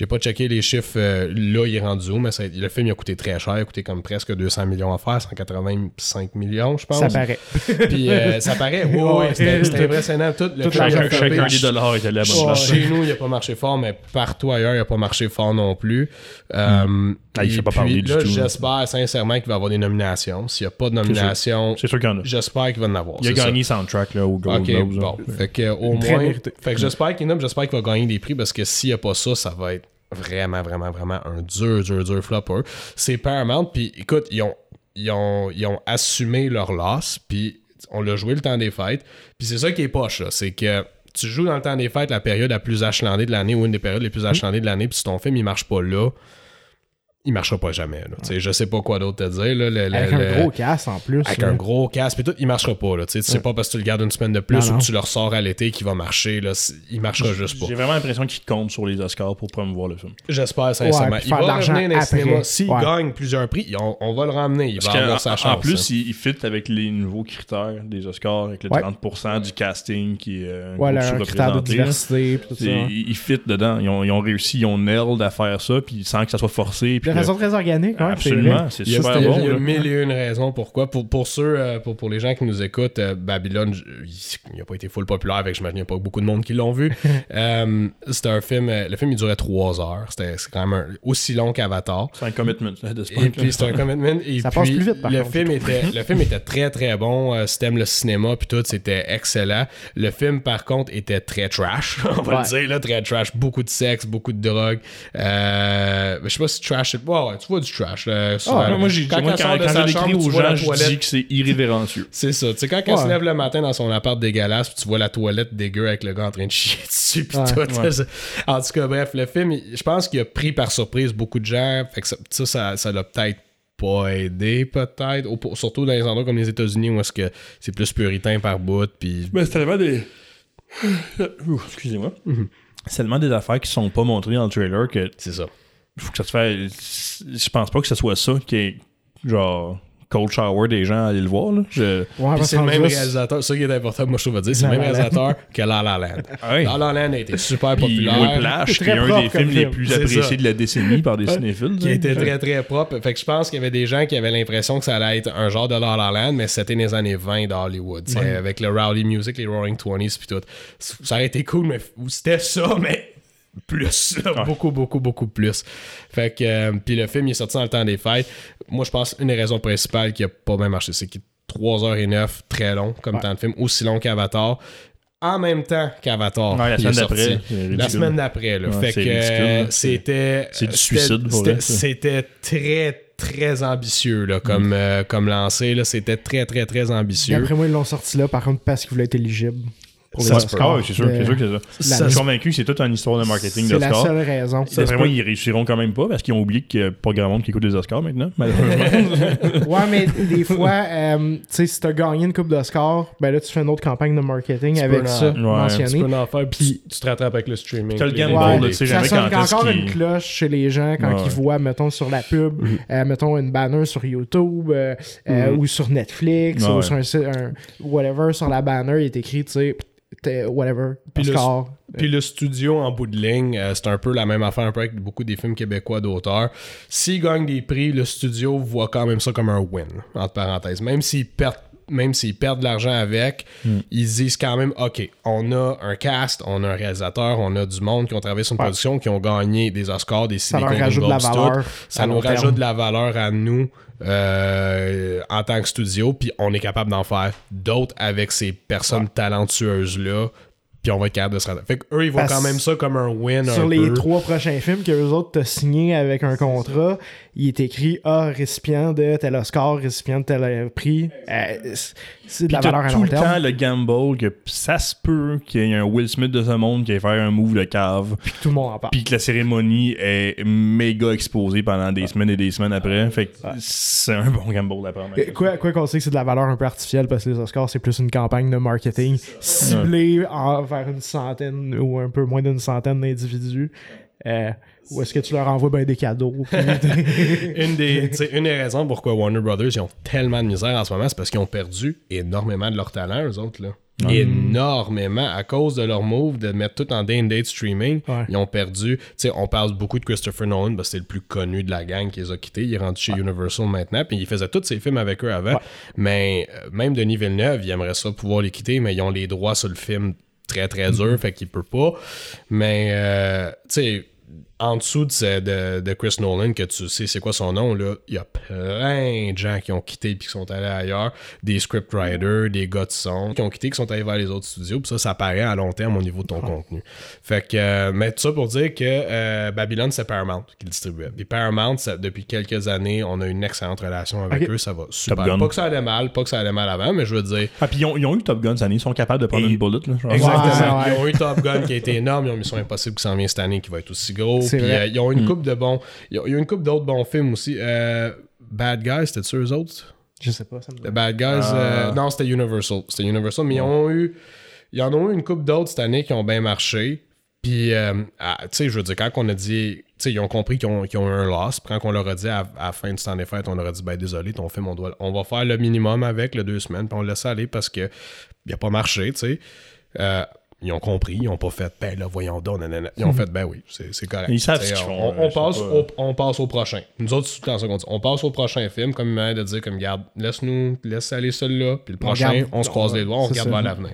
J'ai pas checké les chiffres. euh, là, il est rendu où, mais ça- le film il a coûté très cher. Il a coûté comme presque 200 millions à faire, 185 millions, je pense. Ça paraît. Puis euh, ça paraît. Oui, oui, Ouais. c'était impressionnant. Tout le film a Chacun, chacun des dollars était là. Chez nous, il n'a pas marché fort, mais partout ailleurs, il n'a pas marché fort non plus. Euh, Ah, il fait pas parler du tout, là. J'espère sincèrement qu'il va y avoir des nominations. S'il n'y a pas de nomination, C'est sûr qu'il y en a. j'espère qu'il va en avoir. Il a ça. gagné soundtrack là, au Gold Ok, Globes. là. bon. Fait que, au moins. Fait que j'espère qu'il nomme, j'espère qu'il va gagner des prix parce que s'il n'y a pas ça, ça va être vraiment, vraiment, vraiment un dur, dur, dur flopper. C'est Paramount, puis écoute, ils ont, ils ont, ils ont assumé leur loss, puis on l'a joué le temps des fêtes. Puis c'est ça qui est poche, là, c'est que tu joues dans le temps des fêtes la période la plus achalandée de l'année ou une des périodes les plus achalandées de l'année, puis si ton film il marche pas là, il marchera pas jamais. Là. Tu sais, Je sais pas quoi d'autre te dire. Là, le- le- Avec le- un gros casse en plus. avec un gros casque et tout, il marchera pas. Là. Tu sais pas parce que tu le gardes une semaine de plus Non, ou non. que tu le ressors à l'été qu'il va marcher. Là. Il marchera juste pas. J'ai vraiment l'impression qu'il compte sur les Oscars pour promouvoir le film. J'espère sincèrement. puis il va l'argent revenir dans. S'il Ouais. gagne plusieurs prix, on, on va le ramener. Il Parce va qu'en- avoir sa en- chance. En plus, hein. il, il fit avec les nouveaux critères des Oscars, avec le Ouais. 30% du casting qui est euh, un Ouais, critère de diversité. puis tout ça. Ils fit dedans. Ils ont, ils ont réussi, ils ont nailed à faire ça, puis sans que ça soit forcé. De façon très organique, ouais. Absolument, c'est Il y a, super il y a- bon. il y a mille et une raisons pourquoi. Pour, pour ceux, euh, pour, pour les gens qui nous écoutent, euh, Babylone, je- il n'a pas été full populaire, avec n'y a pas beaucoup de monde qui l'ont vu. Euh, c'était un film, euh, le film il durait trois heures. C'était c'est quand même un- aussi long qu'Avatar. C'est un commitment là, de ce Et puis c'est un commitment. Et Ça puis, passe plus vite, par le contre, film était Le film était très très bon. Euh, si t'aimes le cinéma puis tout, c'était excellent. Le film par contre était très trash. On va Ouais. le dire là, très trash. Beaucoup de sexe, beaucoup de drogue. Euh, je sais pas si trash. Ouais, ouais, tu vois du trash. là. Ah, moi, j'ai, quand, moi, quand, quand je l'écris aux gens, je dis que c'est irrévérencieux. C'est ça. Tu sais, quand elle se lève le matin dans son appart dégueulasse, puis tu vois la toilette dégueu avec le gars en train de chier dessus, puis Ouais. tout. En tout cas, bref, le film, il- je pense qu'il a pris par surprise beaucoup de gens. Fait que ça, ça, ça, l'a peut-être pas aidé, peut-être. Surtout dans les endroits comme les États-Unis où est-ce que c'est plus puritain par bout, puis... Mais c'est tellement des. Excusez-moi. C'est tellement des affaires qui sont pas montrées dans le trailer que C'est ça. Faut que ça se fasse. Je pense pas que ce soit ça qui est genre cold shower des gens à aller le voir. Là. Je... Ouais, c'est le même réalisateur, ça qui est important, moi je trouve à dire, c'est le même réalisateur que La La Land. Ouais. La La Land a été super Puis populaire. Whiplash, C'est qui est un des films les plus appréciés ça. de la décennie par des cinéphiles. qui là. était très très propre. Fait que je pense qu'il y avait des gens qui avaient l'impression que ça allait être un genre de La La Land, mais c'était les années 20 d'Hollywood. tu sais, Avec le Rowdy Music, les Roaring Twenties puis tout. Ça aurait été cool, mais c'était ça, mais plus. Beaucoup, beaucoup, beaucoup plus. Fait que, euh, puis le film il est sorti dans le temps des fêtes. Moi, je pense une des raisons principales qui a pas bien marché, c'est qu'il est 3h09, très long comme temps de film, aussi long qu'Avatar. En même temps qu'Avatar. Ouais, la semaine d'après. La semaine d'après, là. Ouais, fait que c'était. C'est du suicide, pour c'était- vrai, ça. C'était très, très ambitieux, là, Mm. comme, euh, comme lancé, là. C'était très, très, très ambitieux. après moi, ils l'ont sorti là, par contre, parce qu'il voulait être éligible. Pour les Ça se. Ah c'est sûr, De- c'est sûr que c'est ça. La- Je suis convaincu que c'est toute une histoire de marketing C'est la d'Oscar. seule raison. D'après moi, ils réussiront quand même pas parce qu'ils ont oublié qu'il n'y a pas grand monde qui écoute des Oscars maintenant, malheureusement. Ouais, mais des fois, euh, tu sais, si t'as gagné une coupe d'Oscar, ben là, tu fais une autre campagne de marketing Tu avec peux ça ouais, mentionné. Tu peux en faire, puis tu te rattrapes avec le streaming. T'as le les gamble, tu sais ça jamais sonne quand est-ce encore une cloche chez les gens quand Ouais. ils voient, mettons, sur la pub, euh, mettons, une banner sur YouTube euh, euh, ou sur Netflix Ouais. ou sur un, site- un- whatever, sur la banner, il est écrit, tu sais, whatever, Puis le- Oscar. Puis le studio, en bout de ligne, euh, c'est un peu la même affaire un peu avec beaucoup des films québécois d'auteurs. S'ils gagnent des prix, le studio voit quand même ça comme un win, entre parenthèses. Même s'ils perdent même s'ils perdent de l'argent avec, Hmm. ils se disent quand même, OK, on a un cast, on a un réalisateur, on a du monde qui ont travaillé sur une Ouais. production, qui ont gagné des Oscars, des Ça des leur rajoute de la tout. valeur Ça nous rajoute de la valeur à nous euh, en tant que studio, puis on est capable d'en faire d'autres avec ces personnes talentueuses-là, puis on va être capable de se rendre. Fait qu'eux, ils voient Parce- quand même ça comme un win. Sur un les peu. trois prochains films que eux autres t'ont signé avec un contrat, il est écrit Ah, récipient de tel Oscar, récipient de tel euh, prix. Euh, c'est- de Puis la t'as valeur à tout long le terme. temps le gamble que ça se peut qu'il y ait un Will Smith de ce monde qui aille faire un move de cave, Puis que tout le monde en parle. puis que la cérémonie est méga exposée pendant des semaines et des semaines après. Fait que c'est un bon gamble à prendre. Quoi quoi qu'on sait que c'est de la valeur un peu artificielle parce que les Oscars, c'est plus une campagne de marketing ciblée envers une centaine ou un peu moins d'une centaine d'individus. Euh, où est-ce que tu leur envoies ben des cadeaux? une, des, une des raisons pourquoi Warner Brothers ils ont tellement de misère en ce moment, c'est parce qu'ils ont perdu énormément de leur talent, eux autres. Là. Énormément. À cause de leur move de mettre tout en day-and-date streaming, Ouais. ils ont perdu. Tu sais, on parle beaucoup de Christopher Nolan parce que c'est le plus connu de la gang qui les a quittés. Il est rendu chez Universal maintenant, puis il faisait tous ses films avec eux avant. Mais euh, même Denis Villeneuve, il aimerait ça pouvoir les quitter, mais ils ont les droits sur le film très très dur, fait qu'il peut pas. Mais, euh, tu sais, en dessous de, de, de Chris Nolan, que tu sais c'est quoi son nom, là, il y a plein de gens qui ont quitté puis qui sont allés ailleurs, des scriptwriters, des gars de son, qui ont quitté, qui sont allés vers les autres studios, puis ça, ça paraît à long terme au niveau de ton contenu. Fait que, euh, mais tout ça pour dire que euh, Babylon, c'est Paramount qui le distribuait. Puis Paramount, ça- depuis quelques années, on a une excellente relation avec eux, ça va super. Gun. Pas que ça allait mal, pas que ça allait mal avant, mais je veux dire, Ah, puis ils ont, ils ont eu Top Gun cette année, ils sont capables de prendre Et- une bullet. Là. Exactement. Ouais, ouais. Ils ont eu Top Gun qui a été énorme. Ils ont Mission Impossible qui s'en vient cette année qui va être aussi gros. Puis euh, ils ont une Mm. coupe de bons. Il y a, une coupe d'autres bons films aussi. Euh, Bad Guys, c'était-tu eux autres? Je sais pas, ça me The Bad Guys, Ah. euh, non, c'était Universal. C'était Universal, mais ils ont eu. Ils en ont eu une coupe d'autres cette année qui ont bien marché. Puis, euh, ah, tu sais, je veux dire, quand on a dit. Tu sais, ils ont compris qu'ils ont, qu'ils ont eu un loss. Puis quand on leur a dit à, à la fin du temps des fêtes, on leur a dit, ben désolé, ton film, on, doit, on va faire le minimum avec le deux semaines. Puis on le laisse aller parce que il a pas marché, tu sais. Euh, ils ont compris, ils ont pas fait, ben là, voyons donc, nanana. Ils ont fait, ben oui, c'est correct. Ils savent ce qu'ils on, font, on passe pas- au, on passe au prochain. Nous autres, c'est tout le temps. On passe au prochain film, comme il m'a de dire, comme, garde, laisse-nous, laisse aller celui-là, puis le On prochain, regarde- on se croise les doigts, on regarde vers l'avenir.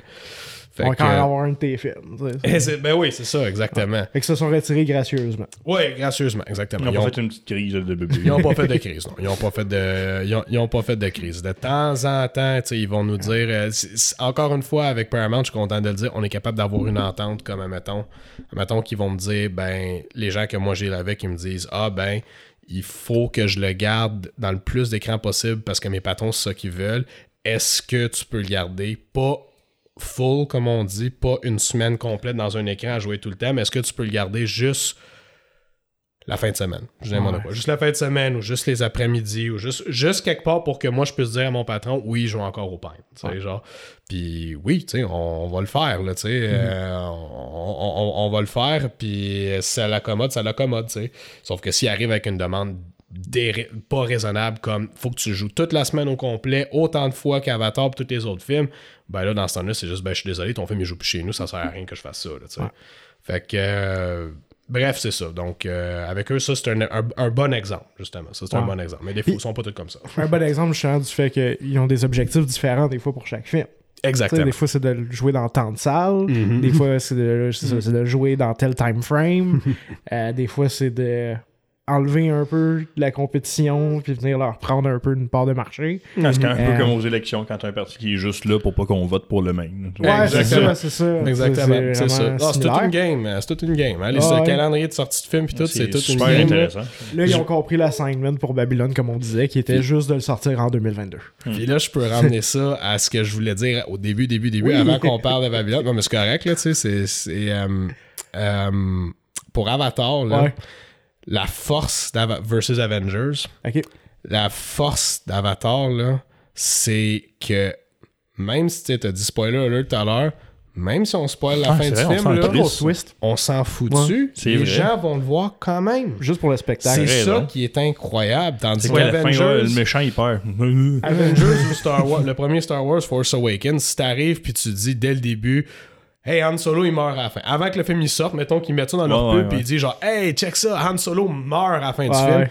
Fait On va quand même avoir un de tes films. ben oui, c'est ça, exactement. Fait que se sont retirés gracieusement. Oui, gracieusement, exactement. Ils ont Ils pas ont- fait une petite crise de bébé. ils ont pas fait de crise, non. Ils ont pas fait de, ils ont, ils ont pas fait de crise. De temps en temps, ils vont nous dire. euh, c'est- c'est- encore une fois, avec Paramount, je suis content de le dire, on est capable d'avoir une entente comme, admettons, admettons qu'ils vont me dire, ben, les gens que moi j'ai avec, ils me disent, ah, ben, il faut que je le garde dans le plus d'écran possible parce que mes patrons, c'est ça qu'ils veulent. Est-ce que tu peux le garder? Pas full, comme on dit, pas une semaine complète dans un écran à jouer tout le temps, mais est-ce que tu peux le garder juste la fin de semaine? Ouais. quoi. Juste la fin de semaine ou juste les après-midi ou juste, juste quelque part pour que moi je puisse dire à mon patron oui, je joue encore au pain. genre. Puis oui, tu sais, on, on va le faire, là, tu sais. euh, on, on- on va le faire, puis si ça l'accommode, ça l'accommode, tu sais. Sauf que s'il arrive avec une demande pas raisonnable comme faut que tu joues toute la semaine au complet, autant de fois qu'Avatar et tous les autres films, ben là, dans ce temps-là, c'est juste, ben je suis désolé, ton film il joue plus chez nous, ça sert à rien que je fasse ça, là. Ouais. Fait que, euh, bref, c'est ça. Donc, euh, avec eux, ça, c'est un, un- un bon exemple, justement. Ça, c'est un bon exemple. Mais des fois, ils sont pas tous comme ça. Un bon exemple, justement, du fait qu'ils ont des objectifs différents des fois pour chaque film. Exactement. des fois, c'est de le jouer dans tant de salles. Mhm. Des fois, c'est de, c'est de jouer dans tel time frame. Euh, des fois, c'est de enlever un peu de la compétition puis venir leur prendre un peu une part de marché. Ah, C'est un Euh, peu comme aux élections quand un parti qui est juste là pour pas qu'on vote pour le même. Ouais, c'est Exactement. ça, c'est ça. Exactement, c'est ça. Ah, c'est toute similaire. une game. euh, C'est toute une game. hein. Les Ah, le ouais. calendrier de sortie de film puis tout, c'est toute une super game. là. intéressant. Là, ils ont compris l'assignment pour Babylone, comme on disait, qui était juste de le sortir en 2022. Puis là, je peux ramener ça à ce que je voulais dire au début, début, début, avant qu'on parle de Babylone. Non, mais c'est correct, là, tu sais. C'est. c'est, euh, euh, pour Avatar, là, Ouais. La force d'Ava- versus Avengers, la force d'Avatar, là, c'est que même si tu as dit spoiler alert tout à l'heure, même si on spoil la Ah, fin du vrai, on film, là. Gros twist. on s'en fout Ouais. dessus. Les vrai. gens vont le voir quand même. Juste pour le spectacle. C'est ça qui est incroyable. Tandis quoi la fin? ouais, le méchant, il perd. Avengers ou Star Wars, le premier Star Wars, Force Awakens, si t'arrives puis tu dis dès le début, Hey, Han Solo, il meurt à la fin. Avant que le film il sorte, mettons qu'ils mettent ça dans leur pub puis ils disent genre, Hey, check ça, Han Solo meurt à la fin du film.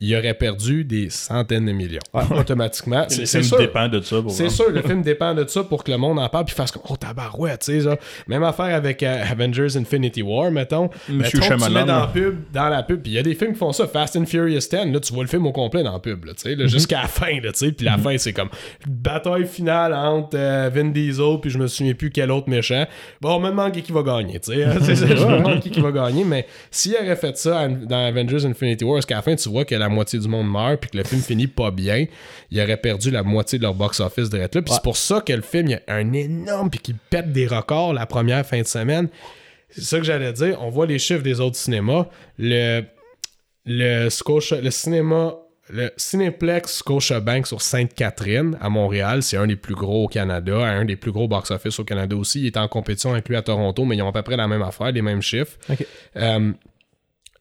Il aurait perdu des centaines de millions. Automatiquement. C'est c'est c'est sûr. dépend de ça. C'est sûr, le film dépend de ça pour que le monde en parle puis fasse comme Oh tabarouette, tu sais ça. Même affaire avec euh, Avengers Infinity War, mettons. Monsieur mettons, tu mets dans la pub, dans la pub, puis il y a des films qui font ça, Fast and Furious 10, là tu vois le film au complet dans la pub, là, tu sais, Mhm. jusqu'à la fin, tu sais, puis la fin c'est comme bataille finale entre euh, Vin Diesel puis je me souviens plus quel autre méchant. Bon, on me demande qui, qui va gagner, tu sais, hein, je me demande qui, qui va gagner, mais s'il aurait fait ça dans Avengers Infinity War, est-ce qu'à la fin tu vois que la moitié du monde meurt puis que le film finit pas bien, il aurait perdu la moitié de leur box-office de là. Puis c'est pour ça que le film, il y a un énorme puis qu'il pète des records la première fin de semaine. C'est ça que j'allais dire. On voit les chiffres des autres cinémas. Le, le, Scotia, le cinéma, le Cinéplex Scotiabank sur Sainte-Catherine à Montréal, c'est un des plus gros au Canada, un des plus gros box-office au Canada aussi. Il est en compétition avec lui à Toronto, mais ils ont à peu près la même affaire, les mêmes chiffres. Euh,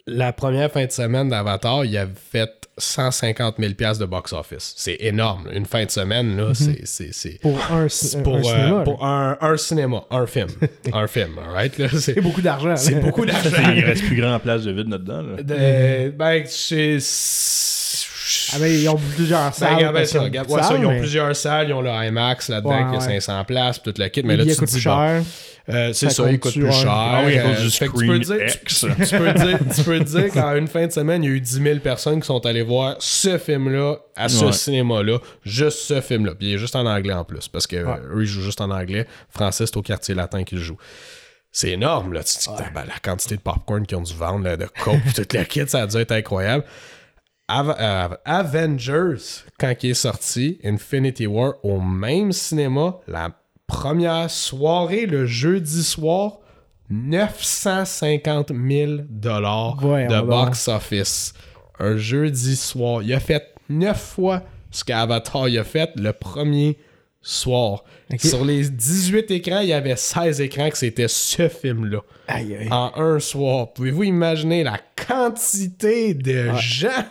la première fin de semaine d'Avatar, il a fait 150 000 piastres de box-office. C'est énorme. Une fin de semaine, là, c'est- c'est... c'est- Pour un, euh, cinéma. pour un, un cinéma, un film. un film, alright? là, C'est beaucoup d'argent. c'est beaucoup d'argent. Il reste plus grand en place de vide là-dedans. là. De- ben, c'est. Ah, mais ils ont plusieurs Ben, salles. ben, ça, regarde. Ouais, ça, ils ont plusieurs salles, ils ont le IMAX là-dedans Ouais, qui a ouais. 500 places, puis tout le kit. Mais là, tu billets te coûtent dis, cher. euh, c'est Ça ça, il coûte coûte plus cher. Ah oui, euh, du fait que tu peux dire, X. tu, tu peux dire, tu peux dire qu'en une fin de semaine, il y a eu 10 000 personnes qui sont allées voir ce film-là à ce Ouais. cinéma-là, juste ce film-là. Puis il est juste en anglais en plus, parce que euh, eux, ils jouent juste en anglais. Français, c'est au quartier latin qu'ils jouent. C'est énorme, là. Tu te dis, ben, la quantité de popcorn qu'ils ont dû vendre, là, de coke, puis toute la kit, ça a dû être incroyable. Euh, Avengers, quand il est sorti, Infinity War, au même cinéma, la première soirée, le jeudi soir, 950 000 dollars de box-office. Un jeudi soir. Il a fait 9 fois ce qu'Avatar a fait le premier soir. Sur les 18 écrans, il y avait 16 écrans que c'était ce film-là. En un soir. Pouvez-vous imaginer la quantité de gens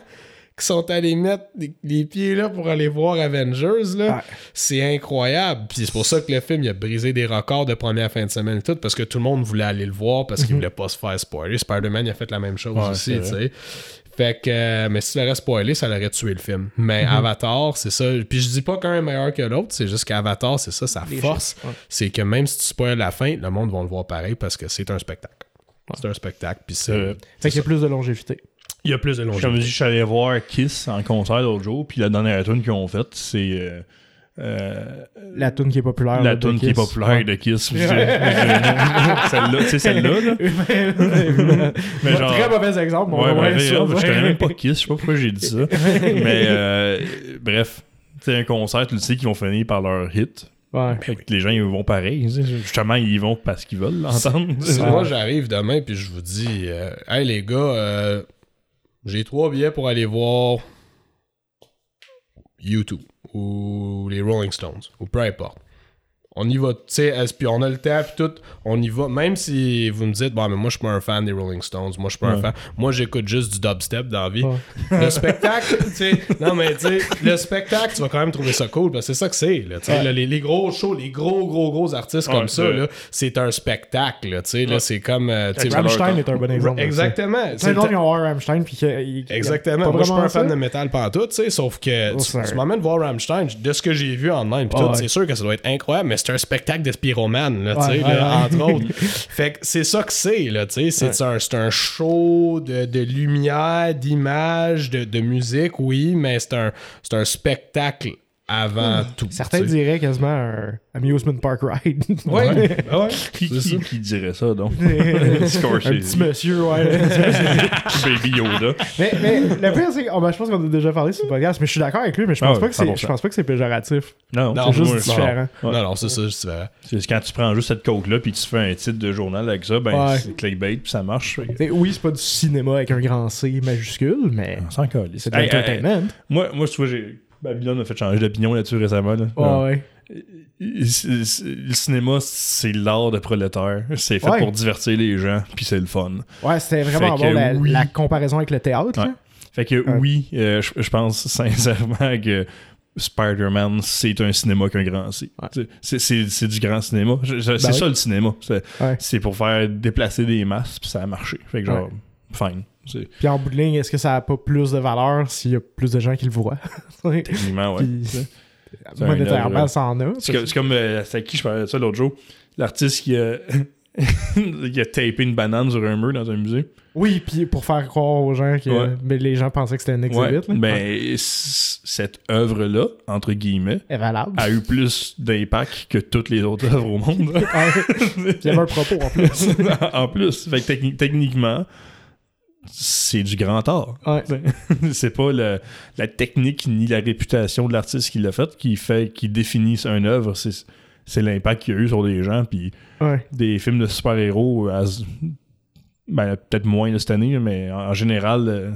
qui sont allés mettre les, pieds là pour aller voir Avengers, là? C'est incroyable. Puis c'est pour ça que le film il a brisé des records de première fin de semaine et tout, parce que tout le monde voulait aller le voir parce qu'il voulait pas se faire spoiler. Spider-Man il a fait la même chose Ouais, aussi, tu sais. Fait que, euh, mais si tu l'aurais spoilé, ça l'aurait tué le film. Mais Mhm. Avatar, c'est ça. Puis je dis pas qu'un est meilleur que l'autre, c'est juste qu'Avatar, c'est ça, sa Les force. ouais. C'est que même si tu spoiles la fin, le monde va le voir pareil parce que c'est un spectacle. C'est un spectacle, puis c'est. Euh, Fait qu'il y a plus de longévité. Il y a plus de Comme je longévité. dis, je suis allé voir Kiss en concert l'autre jour, puis la dernière tune qu'ils ont faite, c'est euh, euh, La tune qui est populaire. la tune qui est Kiss. populaire de Kiss. Celle-là, tu sais, celle-là, là. mais genre- Très mauvais exemple, Ouais, ben, ça. je connais même pas Kiss, je sais pas pourquoi j'ai dit ça. mais euh, bref, c'est un concert, tu le sais qu'ils vont finir par leur hit. Ouais. Fait que les gens ils vont pareil. Justement, ils y vont parce qu'ils veulent l'entendre. Si Ouais. moi j'arrive demain puis je vous dis euh, Hey les gars, euh, j'ai trois billets pour aller voir YouTube ou les Rolling Stones ou peu. On y va, tu sais, puis on a le temps, puis tout, on y va. Même si vous me dites, bon, mais moi, je suis pas un fan des Rolling Stones, moi, je suis pas un fan. Moi, j'écoute juste du dubstep dans la vie. Ouais. Le spectacle, tu sais, non, mais tu sais, le spectacle, tu vas quand même trouver ça cool, parce que c'est ça que c'est, là, tu sais, Ouais. là, les, les gros shows, les gros, gros, gros artistes Ouais, comme ça, c'est- là, c'est un spectacle, là, tu sais, là, c'est comme, euh, tu sais, Rammstein est un bon exemple. Exactement. Gens le- qui ont voir Rammstein puis Exactement. pas Moi, je suis pas un fan de métal pantoute, tu sais, sauf que Oh, tu, tu m'emmènes voir Rammstein, de ce que j'ai vu en ligne, pis tout, Oh, ouais. c'est sûr que ça doit être incroyable, mais c'est un spectacle de Spiroman, là, Ouais, ouais, entre autres. fait que c'est ça que c'est, là, tu sais, c'est un, un show de, de lumière, d'images, de, de musique, oui, mais c'est un, c'est un spectacle avant tout. Certains diraient quasiment un amusement park ride. Ouais, ouais. Qui, C'est qui, ça. qui dirait ça, donc? un petit monsieur, ouais. Baby Yoda. mais, mais le pire, c'est que oh, ben, je pense qu'on a déjà parlé sur le podcast, mais je suis d'accord avec lui, mais je pense, Ah pas, ouais, que c'est, 100%. je pense pas que c'est péjoratif. Non, Non, C'est juste différent. Non, non, non, c'est ça, c'est différent. c'est quand tu prends juste cette coke-là puis tu fais un titre de journal avec ça, ben Ouais. c'est clickbait puis ça marche. T'sais, oui, c'est pas du cinéma avec un grand C majuscule, mais On s'en calisse. c'est de l'entertainment. moi, moi, tu vois, j'ai... Babylone a fait changer d'opinion là-dessus récemment. là. Ouais, ouais. C'est- c'est- Le cinéma, c'est l'art de prolétaire. C'est fait Ouais. pour divertir les gens, puis c'est le fun. Ouais, c'était vraiment Fait bon la, oui. la comparaison avec le théâtre. Ouais. Fait que oui, euh, je pense sincèrement que Spider-Man, c'est un cinéma qu'un grand C. Ouais. C'est- C'est c'est- c'est du grand cinéma. C'est oui. ça le cinéma. C'est c'est pour faire déplacer des masses, puis ça a marché. Fait que genre, fine. Puis en bout de ligne, est-ce que ça a pas plus de valeur s'il y a plus de gens qui le voient? Ouais. Techniquement, ouais. Puis, monétairement, ça en a. C'est comme, euh, c'est à qui je parlais de ça l'autre jour? L'artiste qui a, qui a tapé une banane sur un mur dans un musée. Oui, puis pour faire croire aux gens que Ouais. mais les gens pensaient que c'était un exhibit. Ouais, là. ben, cette œuvre-là, entre guillemets, est valable. a eu plus d'impact que toutes les autres œuvres au monde. Ouais. Il y avait un propos en plus. en plus, fait que techni- techniquement, c'est du grand art. Ouais. c'est pas le- la technique ni la réputation de l'artiste qui l'a fait qui fait qui définit une œuvre, c'est c'est l'impact qu'il y a eu sur les gens puis Ouais. des films de super-héros ben, peut-être moins de cette année mais en, en général euh,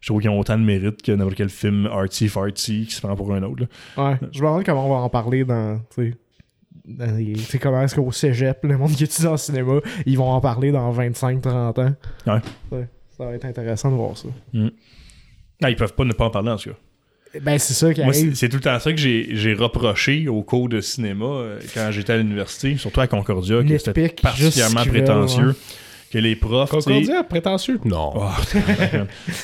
je trouve qu'ils ont autant de mérite que n'importe quel film artsy fartsy qui se prend pour un autre là. Ouais. Je me demande comment on va en parler dans. sais, comment est-ce qu'au cégep, le monde qui étudie en cinéma, ils vont en parler dans 25-30 ans. Ouais. Ça va être intéressant de voir ça. Ah, ils peuvent pas ne pas en parler en tout cas. Ben, c'est ça qui c'est arrive. c'est tout le temps ça que j'ai reproché au cours de cinéma euh, quand j'étais à l'université, surtout à Concordia, que c'était Nitpick, particulièrement prétentieux. ouais. Que les profs. Concordia, prétentieux? Non. Oh,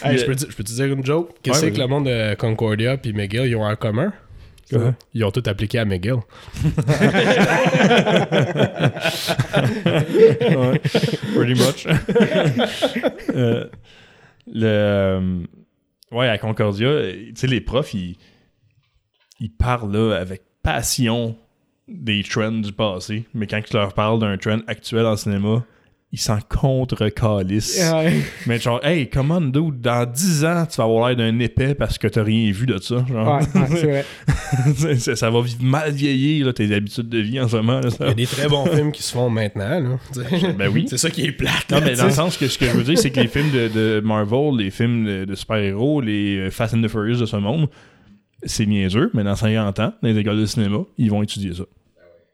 Hey, Le- je, peux te, je peux te dire une joke? Qu'est-ce Ouais, que le monde de Concordia puis McGill ils ont en commun? Ils ont tout appliqué à McGill. ouais, pretty much. Euh, le, euh, ouais, à Concordia, euh, tu sais, les profs, ils, ils parlent là, avec passion des trends du passé, mais quand tu leur parles d'un trend actuel en cinéma, il s'en contre-calisse. Ouais. Mais genre, hey, comment dude, dans 10 ans, tu vas avoir l'air d'un épais parce que t'as rien vu de ça. Genre. Ouais, ouais, c'est vrai. ça, ça va mal vieillir, là, tes habitudes de vie en ce moment. là, ça. Il y a des très bons films qui se font maintenant, là. Ben oui. C'est ça qui est plate. Non, mais dans le sens que ce que je veux dire, c'est que les films de, de Marvel, les films de, de super-héros, les euh, Fast and the Furious de ce monde, c'est niaiseux, mais dans 50 ans, dans les écoles de cinéma, ils vont étudier ça.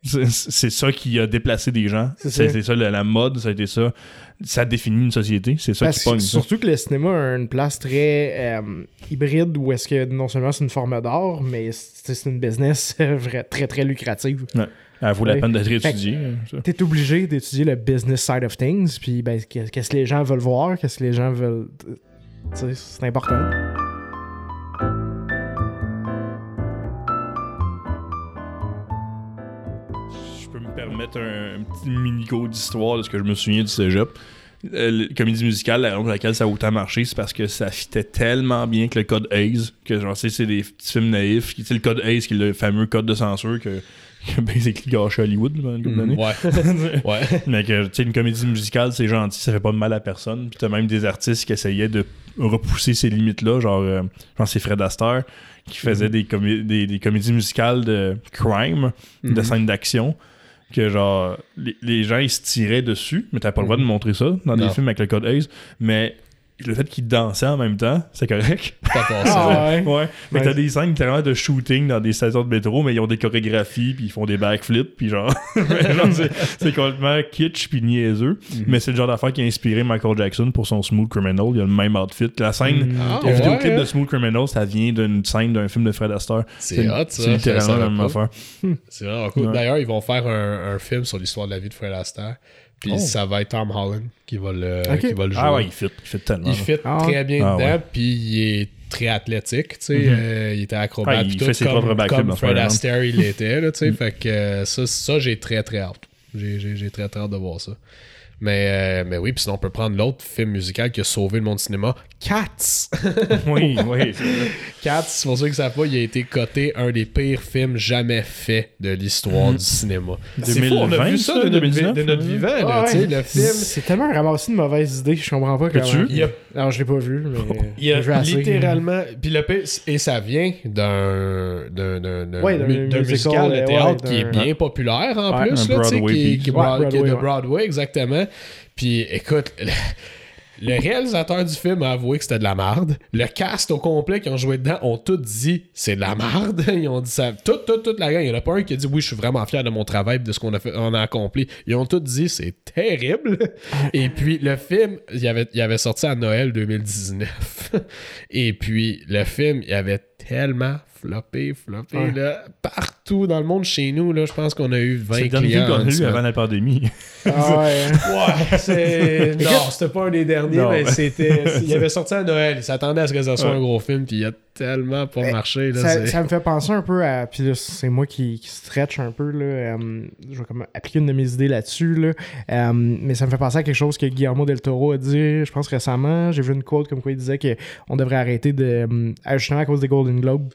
C'est ça qui a déplacé des gens. C'est ça. la, la mode, ça a été ça. Ça définit une société. C'est ça Parce qui pogne. surtout que le cinéma a une place très euh, hybride où est-ce que non seulement c'est une forme d'art, mais c'est une business vrai- très très lucrative. Elle vaut la Ouais. peine d'être étudiée. hein. T'es obligé d'étudier le business side of things, puis ben, qu'est- qu'est-ce que les gens veulent voir, qu'est-ce que les gens veulent. C'est important. Je peux me permettre un, un petit mini-cours d'histoire de ce que je me souviens du cégep. Euh, la comédie musicale, la raison pour laquelle ça a autant marché, c'est parce que ça fitait tellement bien que le code Hayes, que genre, c'est des petits films naïfs. Tu sais, le code Hayes, qui est le fameux code de censure que, que basically gâché Hollywood là, une couple d'années. Ouais. ouais. Mais que, tu sais, une comédie musicale, c'est gentil, ça fait pas de mal à personne. Puis t'as même des artistes qui essayaient de repousser ces limites-là, genre, euh, je pense que c'est Fred Astaire, qui faisait des, comé- des, des comédies musicales de crime, de Mhm. scènes d'action, que genre, les, les gens, ils se tiraient dessus, mais t'as pas le droit de montrer ça dans des films avec le code Hayes, mais le fait qu'ils dansaient en même temps, c'est correct. T'as passé. Ah ouais. Ouais, mais t'as des scènes littéralement de shooting dans des stations de métro, mais ils ont des chorégraphies, puis ils font des backflips, puis genre, genre, c'est, complètement kitsch puis niaiseux. Mhm. Mais c'est le genre d'affaire qui a inspiré Michael Jackson pour son Smooth Criminal. Il a le même outfit. La scène, Mm. Ah, le ouais, vidéoclip de Smooth Criminal, ça vient d'une scène d'un film de Fred Astaire. C'est hot, ça. C'est littéralement la même affaire. C'est vraiment cool. Ouais. D'ailleurs, ils vont faire un, un film sur l'histoire de la vie de Fred Astaire. Puis Oh. ça va être Tom Holland qui va le, qui va le jouer. Ah ouais, il fit, il fit tellement. Il fit Ah très bien Ah dedans, ouais. puis il est très athlétique, tu sais. Mhm. euh, il était acrobate, Ah, il tout, fait ses comme, propres backflips comme dans Fred. Astaire, il l'était, là, tu sais. Fait que euh, ça, ça j'ai très très hâte. J'ai, j'ai, j'ai très très hâte de voir ça. Mais, euh, mais oui, puis sinon on peut prendre l'autre film musical qui a sauvé le monde du cinéma, Cats. oui, oui. c'est vrai. Cats, pour ceux qui ne savent pas, il a été coté un des pires films jamais faits de l'histoire du cinéma. C'est fou, on a 2020, vu ça ça, de notre, 2019, vi- de notre ouais. vivant, là, tu sais, ouais. le film. C'est tellement ramassé de mauvaises idées, je comprends pas comment. vu? Il a Non, je l'ai pas vu, mais. Il y a assez. littéralement. Puis le pire, et ça vient d'un d'un d'un d'un Ouais, musical, musical de théâtre qui est bien populaire en Ouais, plus, là, tu qui, qui est Ouais, Broad- qui est de Broadway, ouais. Puis écoute. le- réalisateur du film a avoué que c'était de la marde. Le cast au complet qui ont joué dedans ont tout dit c'est de la marde. Ils ont dit ça. Toute, toute, toute la gang. Il n'y en a pas un qui a dit oui, je suis vraiment fier de mon travail de ce qu'on a, fait, on a accompli. Ils ont tous dit c'est terrible. Et puis le film, il avait, il avait sorti à Noël 2019. Et puis le film, il avait tellement floppé, floppé, Ouais. là, partout dans le monde chez nous. Là, je pense qu'on a eu 20 C'est le dernier film clients. qu'on a eu avant la pandémie. Ah ouais. Ouais, c'est. Non, c'était pas un des derniers, Non, mais mais- c'était. Il avait sorti à Noël. Il s'attendait à ce que ça soit Ouais. un gros film, puis il a tellement pas Mais marché. Là, ça, me fait penser un peu à. Puis là, c'est moi qui, qui stretch un peu. Là, euh, je vais comme appliquer une de mes idées là-dessus. Là. Euh, mais ça me fait penser à quelque chose que Guillermo del Toro a dit, je pense récemment. J'ai vu une quote comme quoi il disait qu'on devrait arrêter de. euh, justement à cause des Golden Globes.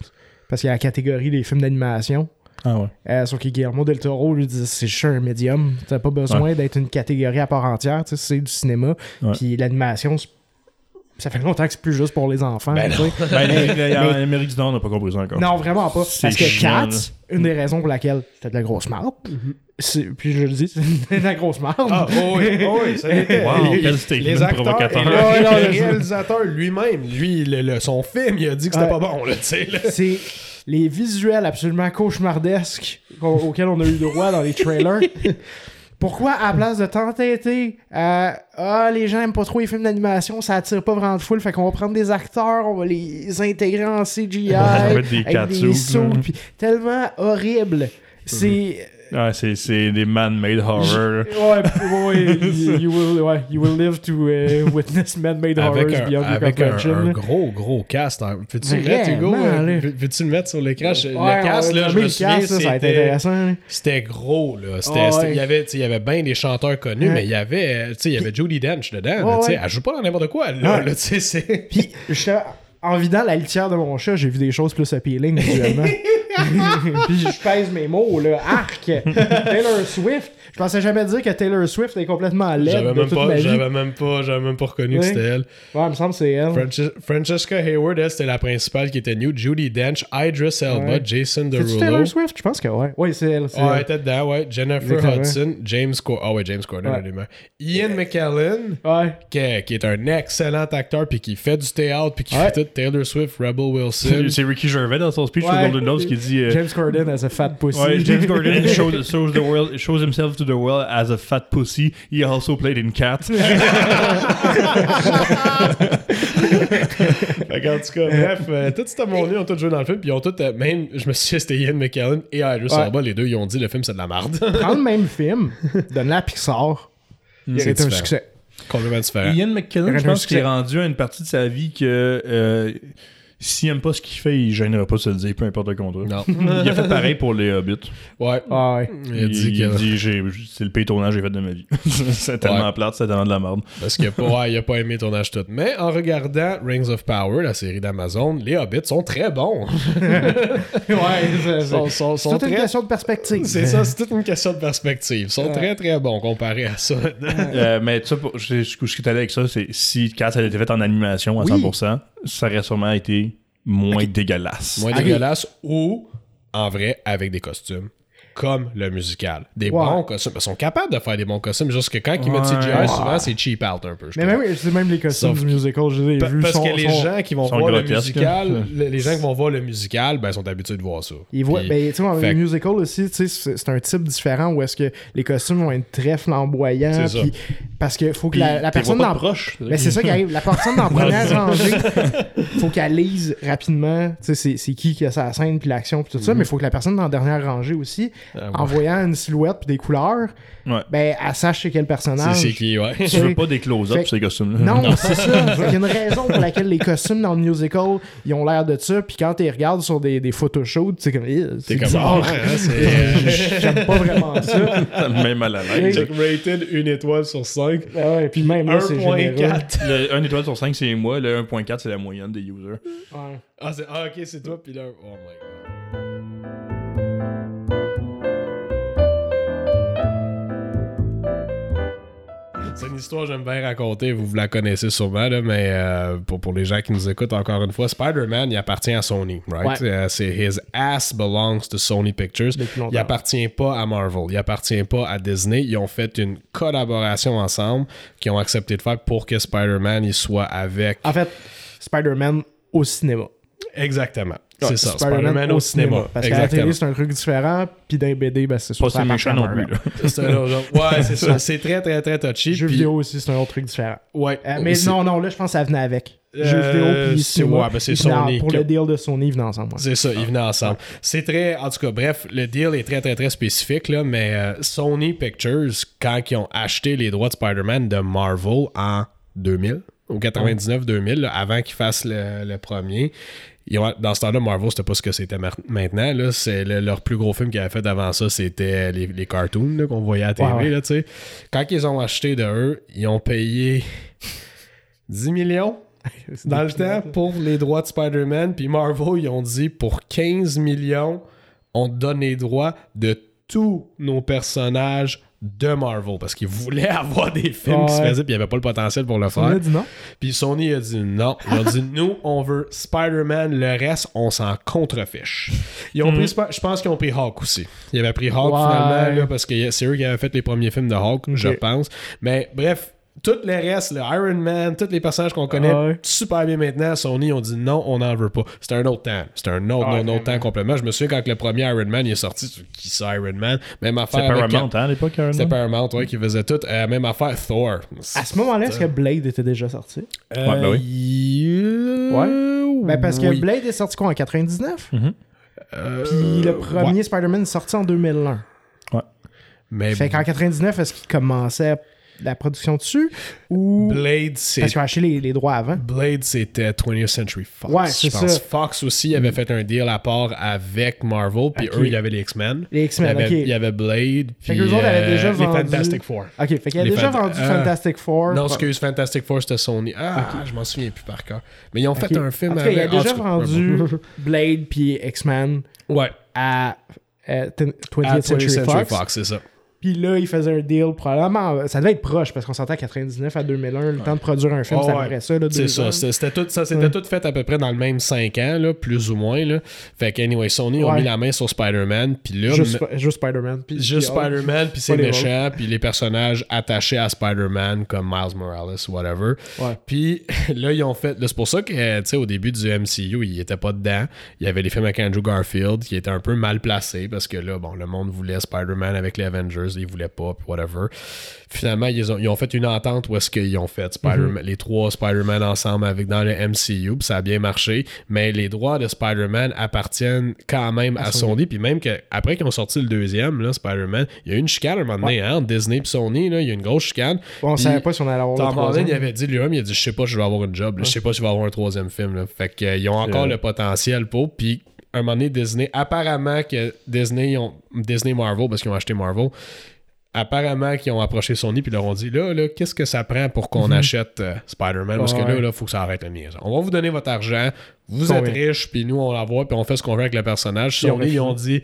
Parce qu'il y a la catégorie des films d'animation. Ah ouais. Euh, sauf que Guillermo del Toro lui dit c'est juste un médium. T'as pas besoin d'être une catégorie à part entière. tu sais, C'est du cinéma. Ouais. Puis l'animation, c'est- ça fait longtemps que c'est plus juste pour les enfants. Ben. Ben, Mais- en Amérique du Nord, on n'a pas compris ça encore. non, vraiment pas. C'est Parce que Cats, une des raisons pour laquelle c'était de la grosse marde, c'est- puis je le dis, c'est de la grosse marde. Ah, oh oui, oh oui, l'était. Wow, Les- quel statement provocateur. et le, réalisateur lui-même, lui, le- le- son film, il a dit que c'était Ouais. pas bon, là, tu sais. C'est les visuels absolument cauchemardesques auxquels on a eu droit dans les trailers. Pourquoi, à la place de t'entêter à Ah, les gens aiment pas trop les films d'animation, ça attire pas vraiment de foule, fait qu'on va prendre des acteurs, on va les intégrer en CGI, des avec des sauts, puis tellement horrible. C'est. Ouais, c'est, c'est des man-made horror. Ouais, ouais, you, you will, ouais, you will live to uh, witness man-made horrors Avec, un, beyond your avec un, comprehension. un là. gros, gros cast. hein. Peux-tu le Vraiment, mettre, Hugo? Peux-tu le mettre sur l'écran? Je- Ouais, le cast, là, je me le souviens, cast, là, ça va être c'était... C'était gros, là. C'était, Ah c'était- ouais. il, y avait, il y avait bien des chanteurs connus, Ouais. mais il y avait, tu sais, il y avait Judy Dench dedans. Ouais, là, tu sais, ouais. Elle joue pas dans n'importe quoi, là. Ouais. là, tu sais, c'est... Puis, j'étais- en vidant la litière de mon chat, j'ai vu des choses plus appealing visuellement. Puis je pèse mes mots, là. Arc! Taylor Swift. Je pensais jamais dire que Taylor Swift est complètement laide J'avais de même, toute ma pas, vie. j'avais même pas, j'avais même pas reconnu que Oui. c'était elle. Ouais, il me semble que c'est elle. Frances- Francesca Hayward, elle, c'était la principale qui était new. Judy Dench, Idris Elba, Ouais. Jason Derulo. Taylor Swift? Je pense que ouais. Ouais, c'est elle. c'est Ouais, elle était dedans, ouais. Jennifer Exactement. Hudson, James Corden. Ah ouais, James Corden, Ouais. Ian McKellen, Ouais. qui est, qui est un excellent acteur, puis qui fait du théâtre, puis qui Ouais. fait tout. Taylor Swift, Rebel Wilson. C'est Ricky Gervais dans son speech Ouais. Golden Globes qui dit. euh, James Corden as a fat pussy. Ouais, James Gordon shows, shows, the world, shows himself to the world as a fat pussy. He also played in Cat. Fait qu'en tout cas, bref, euh, tout ce monde-là, ils ont tous joué dans le film, puis ils ont tous, euh, même, je me suis dit, c'était Ian McKellen et Idris Ouais. Elba, les deux, ils ont dit le film c'est de la merde. Prends le même film, donne-le à Pixar. Il aurait C'est été un différent. succès. Complètement différent. Ian McKellen, je pense qu'il est rendu à une partie de sa vie que s'il aime pas ce qu'il fait, il gênera pas de se le dire, peu importe le contrat. Non. Il a fait pareil pour les Hobbits. Ouais. Ah ouais. Il a dit il, que. dit j'ai- c'est le pire tournage que j'ai fait de ma vie. c'est tellement Ouais. plate, c'est tellement de la merde. Parce qu'il a pas, ouais, il a pas aimé le tournage tout. Mais en regardant Rings of Power, la série d'Amazon, les Hobbits sont très bons. Ouais, c'est- Sont- c'est sont- c'est sont toute une question de perspective. C'est ça, c'est toute une question de perspective. Ils sont Ouais. très très bons comparés à ça. Euh, mais je je- ce qui est allé avec ça, c'est si Cat avait été fait en animation à Oui. 100%, ça aurait sûrement été moins dégueulasse. Moins Ok. dégueulasse ou, en vrai, avec des costumes. Comme le musical. Des bons costumes. Ils sont capables de faire des bons costumes, juste que quand ils mettent. CGI, souvent c'est cheap out un peu. je Mais même, c'est même les costumes Sauf du musical, je les ai Pa- vus. Parce sont- que les sont- gens qui vont voir le musical, hein. le- les gens qui vont voir le musical, ben, sont habitués de voir ça. Ils voient, Puis- ben, tu sais, le musical aussi, tu sais, c'est c'est un type différent où est-ce que les costumes vont être très flamboyants. C'est ça. puis- Parce que faut que Puis, la, personne dans proche. Mais c'est ça qui arrive. La personne dans la première rangée, faut qu'elle lise rapidement, tu sais, c'est- c'est qui qui a sa scène, puis l'action, puis tout ça, mais faut que la personne dans la dernière rangée aussi, Ah, ouais. en voyant une silhouette puis des couleurs, Ouais. ben, elle sache c'est quel personnage. c'est qui, ouais. Tu veux pas des close-ups, ces costumes-là? Non, c'est ça. Qu'il y a une raison pour laquelle les costumes dans le musical, ils ont l'air de ça, puis quand tu les regardes sur des, des photoshoots, c'est comme, Eh, c'est comme bizarre. ah, hein, c'est euh, J'aime pas vraiment ça. Même à la l'aise. check rated une étoile sur 5. Ah ouais, puis même là, c'est généreux. 1.4. Le 1 étoile sur 5, c'est moi. Le 1.4, c'est la moyenne des users. Ouais. Ah, c'est- ah, ok, c'est toi, puis là. Oh my god. C'est une histoire que j'aime bien raconter, vous, vous la connaissez sûrement, là, mais euh, pour, pour les gens qui nous écoutent encore une fois, Spider-Man, il appartient à Sony, right? Ouais. Euh, c'est His ass belongs to Sony Pictures. Il appartient pas à Marvel, il appartient pas à Disney. Ils ont fait une collaboration ensemble qu'ils ont accepté de faire pour que Spider-Man il soit avec. En fait, Spider-Man au cinéma. Exactement. C'est ça, Spider-Man au cinéma. Parce qu'à la Exactement. télé, c'est un truc différent, puis dans les BD, ben, c'est Pas appartient méchant non plus. C'est un autre genre. Ouais, c'est ça. C'est très, très, très touchy. Jeux puis- vidéo aussi, c'est un autre truc différent. Ouais. Euh, mais aussi. non, non, là, je pense que ça venait avec. Euh, Jeux vidéo puis c'est- cinéma. ouais, ben, c'est Sony Pour le deal de Sony, ils venaient ensemble. ouais. C'est ça, ils venaient ensemble. C'est très, en tout cas, bref, le deal est très, très, très spécifique, là, mais euh, Sony Pictures, quand ils ont acheté les droits de Spider-Man de Marvel en 2000, ou 99-2000, là, avant qu'ils fassent le, le premier, dans ce temps-là, Marvel, c'était pas ce que c'était maintenant. Là, c'est le- leur plus gros film qu'ils avaient fait avant ça, c'était les, les cartoons là, qu'on voyait à la TV. Ouais, ouais. là, tu sais. Quand ils ont acheté de eux, ils ont payé 10 millions dans le temps pour les droits de Spider-Man. Puis Marvel, ils ont dit pour 15 millions, on te donne les droits de tous nos personnages de Marvel parce qu'ils voulaient avoir des films qui se faisaient puis il n'y avait pas le potentiel pour le On faire. a dit non? Puis Sony a dit non. Ils ont dit nous, on veut Spider-Man, le reste, on s'en contrefiche. Ils ont pris, Sp- je pense qu'ils ont pris Hulk aussi. Ils avaient pris Ouais. finalement là, parce que c'est eux qui avaient fait les premiers films de Hulk, je pense. Mais bref. Tout le reste, le Iron Man, tous les personnages qu'on connaît Ouais. super bien maintenant, Sony ont dit non, on n'en veut pas. C'était un autre temps. C'était un autre, Ouais, un autre temps complètement. Je me souviens quand le premier Iron Man il est sorti, qui c'est Iron Man? Même affaire C'est avec- Paramount, hein, à l'époque, Iron C'était Man? Paramount, ouais, qui faisait tout. Euh, même affaire Thor. À ce moment-là, est-ce que Blade était déjà sorti? Euh, Ouais, ben oui. y- Ouais. Ben parce que oui. Blade est sorti quoi en 99? Euh, Puis le premier ouais. Spider-Man est sorti en 2001. Mais Fait qu'en 99, est-ce qu'il commençait la production dessus ou. Blade, c'est Parce qu'ils ont acheté les, les droits avant. Blade, c'était 20th Century Fox. Ouais, je c'est pense. ça. Fox aussi avait fait un deal à part avec Marvel, puis Ok. eux, il y avait les X-Men. Les X-Men, ok. il y avait Blade, Fait puis qu'eux autres avaient euh, déjà les vendu- Fantastic Four. Ok, fait qu'il a Les déjà vendu Ah. Fantastic Four. Non, excuse, Fantastic Four, c'était Sony. Ah, je m'en souviens plus par cœur. Mais ils ont fait un film En avec- en déjà tout cas, vendu Blade puis X-Men. Ouais, à euh, 20th à 20th Century. Fox, c'est ça. Puis là, il faisait un deal probablement. Ça devait être proche parce qu'on s'entend à 99 à 2001. Le temps de produire un film, Oh, ça ouais. ça. C'est ça, c'était c'était tout, ça s'était Ouais. tout fait à peu près dans le même 5 ans, là, plus ou moins. Là. Fait que, anyway, Sony ont mis la main sur Spider-Man, puis là, Juste, Spider-Man. puis- juste Spider-Man, puis c'est méchant, puis les personnages attachés à Spider-Man, comme Miles Morales, whatever. Puis là, ils ont fait. C'est pour ça que, tu sais, au début du MCU, il était pas dedans. Il y avait les films avec Andrew Garfield qui étaient un peu mal placés parce que là, bon, le monde voulait Spider-Man avec les Avengers, ils voulaient pas, puis whatever. Finalement, ils ont, ils ont fait une entente où est-ce qu'ils ont fait Spider-Man, les trois Spider-Man ensemble avec dans le MCU, puis ça a bien marché. Mais les droits de Spider-Man appartiennent quand même à, Sony. Puis même que après qu'ils ont sorti le deuxième, là, Spider-Man, il y a eu une chicane à un moment donné, hein, entre Disney et Sony, là, il y a une grosse chicane. On Puis- savait pas si on allait avoir Tom Holland, il avait dit lui-même, il a dit Je sais pas si je vais avoir une job, là. je sais pas si je vais avoir un troisième film. Là. Fait qu'ils ont encore le potentiel pour. Puis un moment donné, Disney, apparemment que Disney, ont, Disney Marvel, parce qu'ils ont acheté Marvel, apparemment qu'ils ont approché Sony puis leur ont dit là, là qu'est-ce que ça prend pour qu'on achète euh, Spider-Man? Parce que Mhm. Ouais. là, il faut que ça arrête la mise. On va vous donner votre argent, vous êtes riches, puis nous, on l'envoie, puis on fait ce qu'on veut avec le personnage. Sony, ils ont dit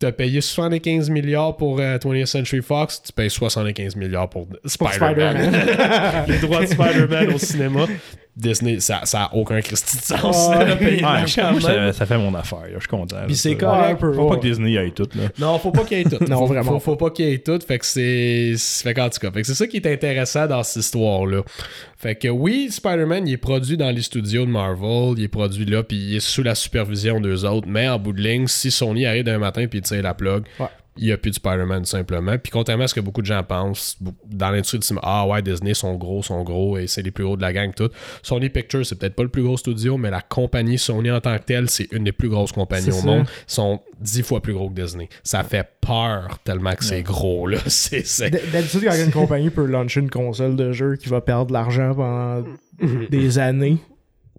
T'as payé 75 milliards pour euh, 20th Century Fox, tu payes 75 milliards pour Spider-Man. Spider-Man. les droits de Spider-Man au cinéma. Disney, ça, ça a aucun Christy de sens. Là, payer Ouais, ça, ça fait mon affaire. là, Je suis content. Puis c'est correct. un peu, Faut pas que Disney aille tout. Là. Non, faut pas qu'il ait tout. Non, faut, vraiment Faut, faut pas qu'il ait tout. Fait que c'est. Fait qu'en tout cas, fait que c'est ça qui est intéressant dans cette histoire-là. Fait que oui, Spider-Man, il est produit dans les studios de Marvel, il est produit là, puis il est sous la supervision d'eux autres. Mais en bout de ligne, si Sony arrive d'un matin puis il tire la plug, Ouais. Il n'y a plus de Spider-Man simplement. Puis contrairement à ce que beaucoup de gens pensent, dans l'industrie du cinéma, ah ouais, Disney sont gros, sont gros, et c'est les plus gros de la gang, tout. Sony Pictures, c'est peut-être pas le plus gros studio, mais la compagnie Sony en tant que telle, c'est une des plus grosses compagnies au ça. monde. Ils sont dix fois plus gros que Disney. Ça fait peur tellement que c'est gros, là. D'habitude, quand une compagnie peut lancer une console de jeu qui va perdre de l'argent pendant des années,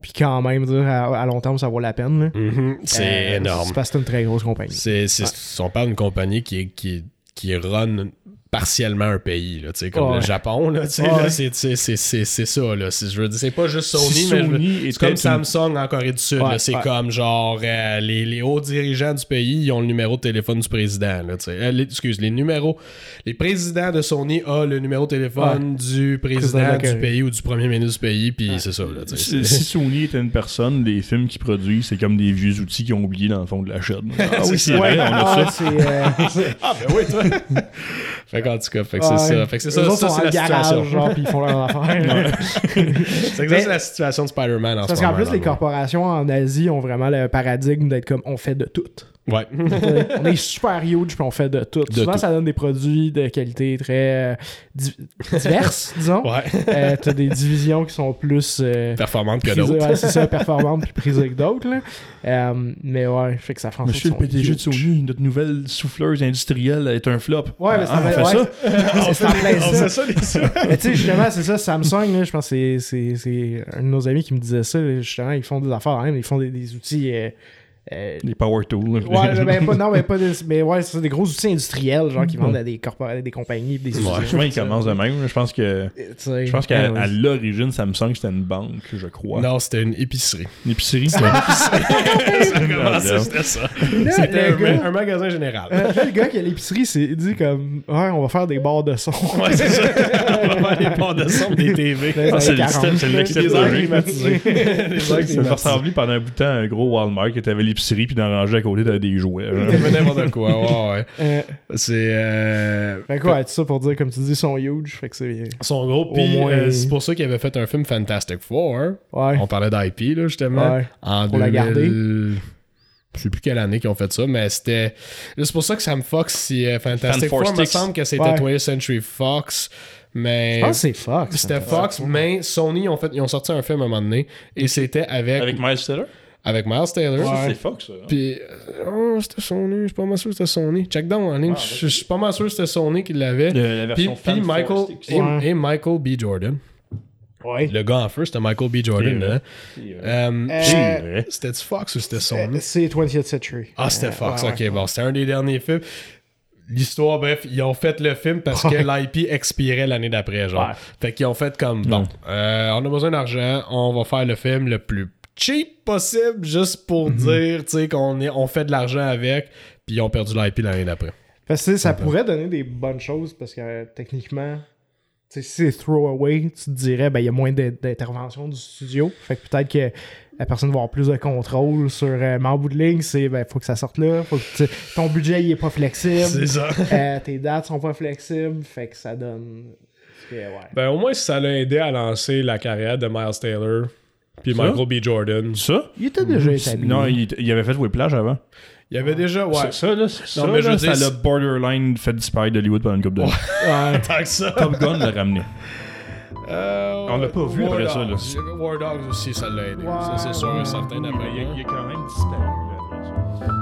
puis quand même dire à, à long terme ça vaut la peine. là. Mhm, c'est Euh, énorme. C'est parce que c'est une très grosse compagnie. C'est, c'est- On parle d'une compagnie qui, qui, qui run partiellement un pays, là, tu sais, comme Ouais. le Japon, là, tu sais, Ouais. là, c'est, c'est, c'est, c'est, c'est ça, là. C'est, je veux dire, c'est pas juste Sony, Si mais Sony c'est comme une- Samsung en Corée du Sud, Ouais, c'est ouais. comme genre euh, les, les hauts dirigeants du pays, ils ont le numéro de téléphone du président, là. Euh, les- excuse, les numéros, les présidents de Sony ont le numéro de téléphone du Président du pays ou du premier ministre du pays, puis c'est ça, là. Si, si Sony était une personne, les films qu'ils produisent, c'est comme des vieux outils qu'ils ont oubliés dans le fond de la chaîne. Ah oui, c'est vrai, on a Ah, ça. euh, Ah, ben oui, toi! fait qu'en tout cas, fait que c'est ça. Fait que c'est ça, ça c'est la garage, situation. genre, puis ils font leur affaire. C'est que ça, c'est la situation de Spider-Man en ce Parce moment. qu'en plus, les le corporations en Asie ont vraiment le paradigme d'être comme on fait de tout. Ouais. on est super huge puis on fait de tout. De Souvent, tout. ça donne des produits de qualité très euh, di- diverses, disons. ouais. Euh, T'as des divisions qui sont plus euh, Performante que d'autres. ouais, c'est ça, performantes puis prisées que d'autres. là. Euh, mais ouais, fait que ça fait en Monsieur le PDG de huge. Sony, notre nouvelle souffleuse industrielle est un flop. Ouais, mais ça Ah, on fait- ouais. ça. On ça. fait ça, les ça. Mais tu sais, justement, c'est ça, Samsung, là, je pense que c'est- c'est c'est un de nos amis qui me disait ça. Justement, ils font des affaires, hein, ils font des, des outils. Euh, Les power tools. Ouais, ben, pas, non, mais pas des, mais ouais, c'est des gros outils industriels, genre qui vendent à des corporations, des compagnies, des usines. Ouais, souvent, ils commencent de même. Je pense que, je pense qu'à ouais, à l'origine, Samsung, c'était une banque, je crois. Non, c'était une épicerie. Une épicerie. C'était ça? C'était un, gars- un magasin général. Euh, là, le gars qui a l'épicerie s'est dit comme Ouais, on va faire des barres de son. Ouais, c'est ça. On va faire des ports de son, des TV. Ah, c'est années le 40. système, c'est le Des système airs de- climatisés. Des airs Ça climatisés. m'a ressemblé pendant un bout de temps à un gros Walmart qui avait l'épicerie, puis dans le rangé à côté, t'avais des jouets. n'importe quoi, ouais, ouais. Euh, C'est. Euh... fait quoi, tout ça pour dire, comme tu dis, ils sont huge. Fait que c'est. Ils sont gros, Au puis moins- euh, c'est pour ça qu'ils avaient fait un film Fantastic Four. Ouais. On parlait d'IP, là, justement. Ouais. En Pour la 2000 garder. Je sais plus quelle année qu'ils ont fait ça, mais c'était. là, C'est pour ça que Sam Fox, si euh, Fantastic Fan Four, me semble que c'était Ouais. 20th Century Fox. Mais. Je pense que c'est Fox. C'était Fox, mais Sony ont, fait, ils ont sorti un film à un moment donné et c'était avec, Avec Miles Teller? Avec Miles Taylor. Ouais. C'est Fox, ça. hein? Puis, euh, oh, c'était Sony, je suis pas mal sûr que c'était Sony. Check down en ligne, Ah, je je suis pas mal sûr que c'était Sony qui l'avait. La Puis, version puis Michael, et, Ouais. et Michael B. Jordan. Ouais. Le gars en feu, c'était Michael B. Jordan. Dedans. C'est vrai. Euh, Euh, vrai. C'était-tu Fox ou c'était Euh, Sony? C'est 20th Century. Ah, c'était Euh, Fox, ouais, ok, ouais. bon, c'était un des derniers films. L'histoire, bref, ils ont fait le film parce que l'IP expirait l'année d'après, genre. Ouais. Fait qu'ils ont fait comme, bon, euh, on a besoin d'argent, on va faire le film le plus cheap possible, juste pour Mhm. dire, tu sais, qu'on est, on fait de l'argent avec, puis ils ont perdu l'IP l'année d'après. Parce que ça pourrait donner des bonnes choses parce que euh, techniquement, si c'est throwaway, tu te dirais, ben il y a moins d'in- d'intervention du studio. Fait que peut-être que la personne va avoir plus de contrôle sur. euh, mais en bout de ligne, c'est, ben faut que ça sorte là. Faut que ton budget il est pas flexible. ça. euh, tes dates sont pas flexibles. Fait que ça donne. que, ouais. Ben, au moins, si ça l'a aidé à lancer la carrière de Miles Taylor, puis Ça? Michael B. Jordan. Ça? Il était déjà établi. Non, il, il avait fait Whiplash avant. Il y avait déjà, ouais. Ça, ça, là, ça, mais je là, dire, ça l'a borderline fait disparaître d'Hollywood pendant une couple d'années. Ouais. Tant que ça. Top Gun l'a ramené. Euh, On l'a pas vu War après ça, Dogs. War Dogs aussi, ça l'a aidé. ça, c'est sûr et certain d'après il, il a quand même disparu après ça.